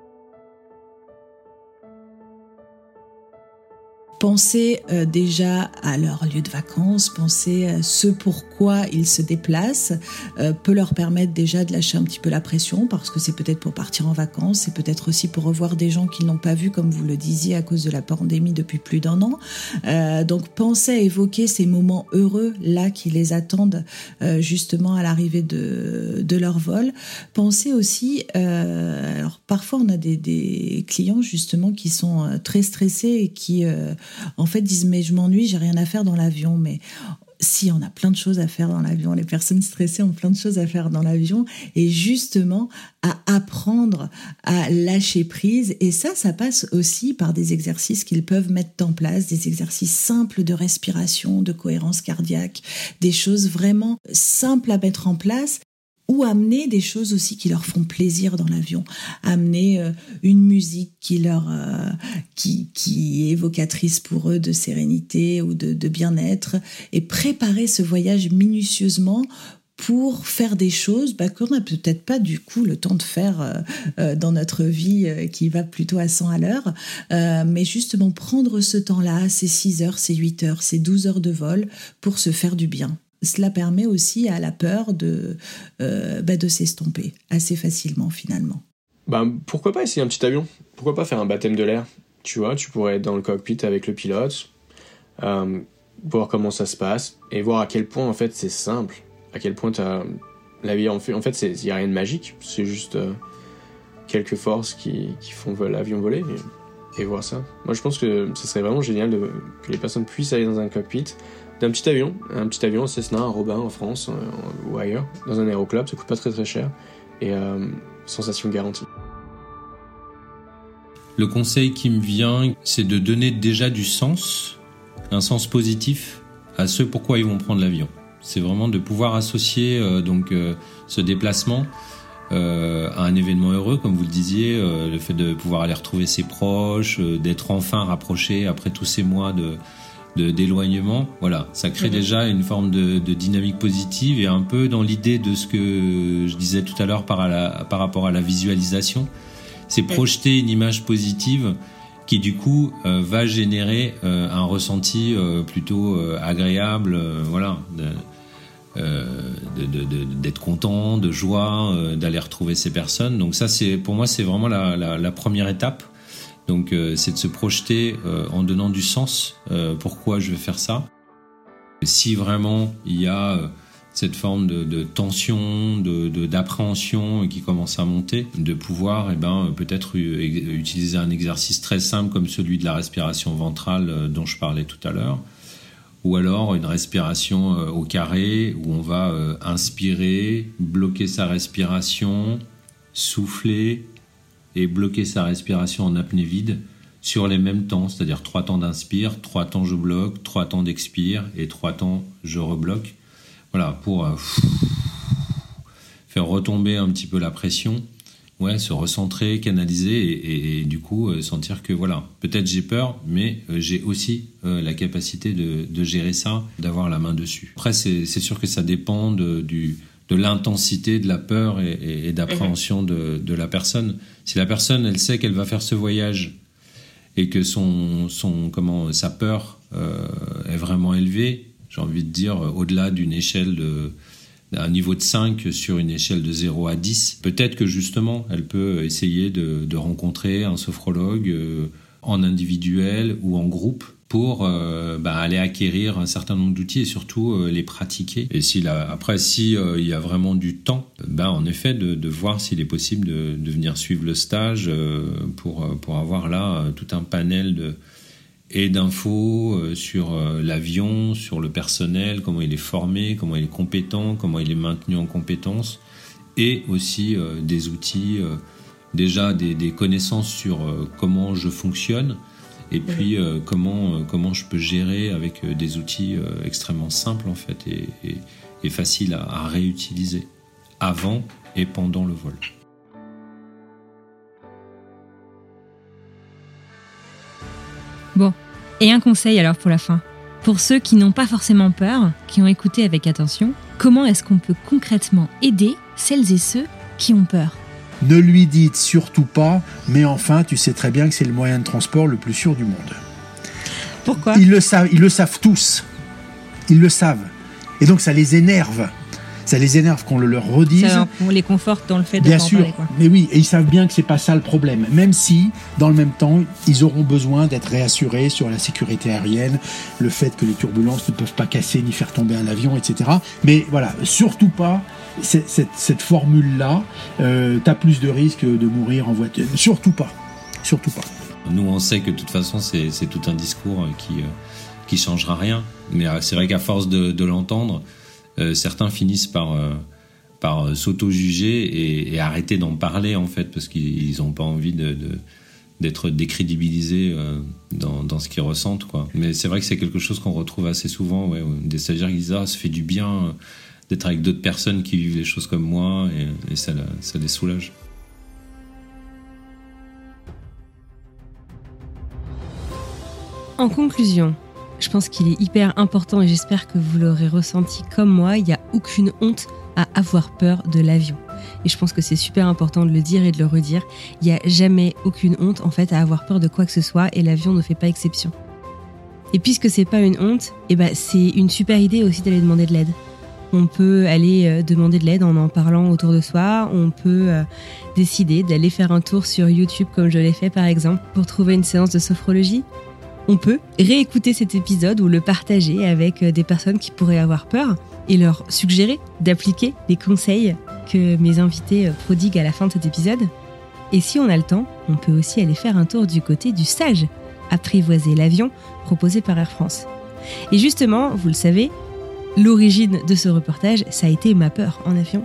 Penser euh, déjà à leur lieu de vacances, penser à ce pourquoi ils se déplacent, euh, peut leur permettre déjà de lâcher un petit peu la pression parce que c'est peut-être pour partir en vacances, c'est peut-être aussi pour revoir des gens qu'ils n'ont pas vus comme vous le disiez à cause de la pandémie depuis plus d'un an. Euh, donc pensez à évoquer ces moments heureux là qui les attendent justement à l'arrivée de, de leur vol. Pensez aussi, alors parfois on a des, clients justement qui sont très stressés et qui en fait disent mais je m'ennuie, j'ai rien à faire dans l'avion, mais si on a plein de choses à faire dans l'avion, les personnes stressées ont plein de choses à faire dans l'avion. Et justement à apprendre à lâcher prise. Et ça ça passe aussi par des exercices qu'ils peuvent mettre en place, des exercices simples de respiration, de cohérence cardiaque, des choses vraiment simples à mettre en place ou amener des choses aussi qui leur font plaisir dans l'avion, amener euh, une musique qui leur euh, qui, qui est évocatrice pour eux de sérénité ou de, de bien-être et préparer ce voyage minutieusement pour faire des choses bah, qu'on n'a peut-être pas du coup le temps de faire euh, euh, dans notre vie euh, qui va plutôt à 100 à l'heure. mais justement prendre ce temps-là, ces 6 heures, ces 8 heures, ces 12 heures de vol pour se faire du bien. Cela permet aussi à la peur de, bah, de s'estomper assez facilement finalement. Bah, pourquoi pas essayer un petit avion? Pourquoi pas faire un baptême de l'air? Tu vois, tu pourrais être dans le cockpit avec le pilote, voir comment ça se passe et voir à quel point en fait c'est simple. À quel point la vie en fait en fait il n'y a rien de magique. C'est juste euh, quelques forces qui, qui font l'avion voler et, voir ça. Moi je pense que ce serait vraiment génial que les personnes puissent aller dans un cockpit d'un petit avion un petit avion Cessna Robin en France euh, ou ailleurs dans un aéroclub ça coûte pas très très cher et euh, sensation garantie. Le conseil qui me vient c'est de donner déjà du sens un sens positif à ce pourquoi ils vont prendre l'avion. C'est vraiment de pouvoir associer euh, donc ce déplacement à un événement heureux, comme vous le disiez, le fait de pouvoir aller retrouver ses proches, d'être enfin rapproché après tous ces mois de d'éloignement, voilà, ça crée mhm. déjà une forme de, dynamique positive et un peu dans l'idée de ce que je disais tout à l'heure par, par rapport à la visualisation, c'est projeter une image positive qui du coup va générer un ressenti plutôt agréable, voilà. Euh, d'être content, de joie, euh, d'aller retrouver ces personnes. Donc ça, c'est pour moi, c'est vraiment la, première étape. Donc euh, c'est de se projeter en donnant du sens. pourquoi je vais faire ça Si vraiment il y a cette forme de, tension, de d'appréhension qui commence à monter, de pouvoir, eh ben, peut-être utiliser un exercice très simple comme celui de la respiration ventrale dont je parlais tout à l'heure ou alors une respiration euh, au carré où on va euh, inspirer, bloquer sa respiration, souffler et bloquer sa respiration en apnée vide sur les mêmes temps, c'est-à-dire trois temps d'inspire, trois temps je bloque, trois temps d'expire et trois temps je rebloque. Voilà, pour euh, faire retomber un petit peu la pression ouais, se recentrer, canaliser et, du coup euh, sentir que voilà, peut-être j'ai peur, mais euh, j'ai aussi la capacité de, gérer ça, d'avoir la main dessus. Après, c'est sûr que ça dépend du, de l'intensité de la peur et, d'appréhension de, la personne. Si la personne, elle sait qu'elle va faire ce voyage et que son, son comment, sa peur est vraiment élevée, j'ai envie de dire au-delà d'une échelle de un niveau de 5 sur une échelle de 0 à 10, peut-être que justement, elle peut essayer de, rencontrer un sophrologue euh, en individuel ou en groupe pour euh, bah, aller acquérir un certain nombre d'outils et surtout euh, les pratiquer. Et si après, si il y a vraiment du temps, bah, en effet, de, voir s'il est possible de, venir suivre le stage pour, pour avoir là tout un panel de, et d'infos euh, sur euh, l'avion, sur le personnel, comment il est formé, comment il est compétent, comment il est maintenu en compétence, et aussi euh, des outils, déjà des, connaissances sur comment je fonctionne, et puis comment, comment je peux gérer avec des outils extrêmement simples en fait et, faciles à réutiliser avant et pendant le vol. Bon, et un conseil alors pour la fin. Pour ceux qui n'ont pas forcément peur, qui ont écouté avec attention, comment est-ce qu'on peut concrètement aider celles et ceux qui ont peur? Ne lui dites surtout pas, mais enfin, tu sais très bien que c'est le moyen de transport le plus sûr du monde. Pourquoi? Ils le savent, ils le savent tous. Ils le savent. Et donc ça les énerve ça les énerve qu'on le leur redise. on les conforte dans le fait de Bien sûr, mais oui, et ils savent bien que c'est pas ça le problème. Même si, dans le même temps, ils auront besoin d'être réassurés sur la sécurité aérienne, le fait que les turbulences ne peuvent pas casser ni faire tomber un avion, etc. Mais voilà, surtout pas cette, cette, formule-là. Euh, T'as plus de risques de mourir en voiture. Surtout pas. Surtout pas. Nous, on sait que de toute façon, c'est tout un discours qui, euh, qui changera rien. Mais euh, c'est vrai qu'à force de, de l'entendre, certains finissent par euh, par euh, s'auto-juger et, arrêter d'en parler en fait parce qu'ils n'ont pas envie de, d'être décrédibilisés dans, dans, ce qu'ils ressentent quoi. Mais c'est vrai que c'est quelque chose qu'on retrouve assez souvent ouais, des stagiaires qui disent ah ça fait du bien d'être avec d'autres personnes qui vivent des choses comme moi et, et ça, ça les soulage. En conclusion, je pense qu'il est hyper important et j'espère que vous l'aurez ressenti comme moi, il n'y a aucune honte à avoir peur de l'avion. Et je pense que c'est super important de le dire et de le redire. Il n'y a jamais aucune honte en fait à avoir peur de quoi que ce soit et l'avion ne fait pas exception. Et puisque c'est pas une honte, eh ben c'est une super idée aussi d'aller demander de l'aide. On peut aller euh, demander de l'aide en en parlant autour de soi. On peut euh, décider d'aller faire un tour sur YouTube comme je l'ai fait par exemple pour trouver une séance de sophrologie. On peut réécouter cet épisode ou le partager avec euh, des personnes qui pourraient avoir peur et leur suggérer d'appliquer les conseils que mes invités prodiguent à la fin de cet épisode. Et si on a le temps, on peut aussi aller faire un tour du côté du sage, apprivoiser l'avion proposé par Air France. Et justement, vous le savez, l'origine de ce reportage, ça a été ma peur en avion.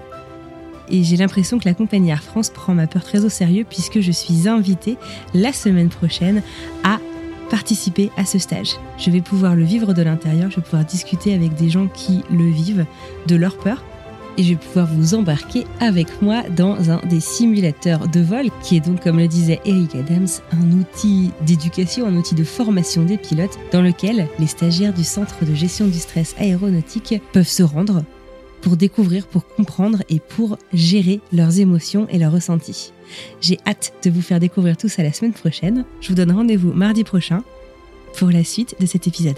Et j'ai l'impression que la compagnie Air France prend ma peur très au sérieux puisque je suis invitée la semaine prochaine à participer à ce stage. Je vais pouvoir le vivre de l'intérieur, je vais pouvoir discuter avec des gens qui le vivent, de leur peur, et je vais pouvoir vous embarquer avec moi dans un des simulateurs de vol, qui est donc, comme le disait Eric Adams, un outil d'éducation, un outil de formation des pilotes, dans lequel les stagiaires du Centre de gestion du stress aéronautique peuvent se rendre pour découvrir, pour comprendre et pour gérer leurs émotions et leurs ressentis. J'ai hâte de vous faire découvrir tout ça la semaine prochaine. Je vous donne rendez-vous mardi prochain pour la suite de cet épisode.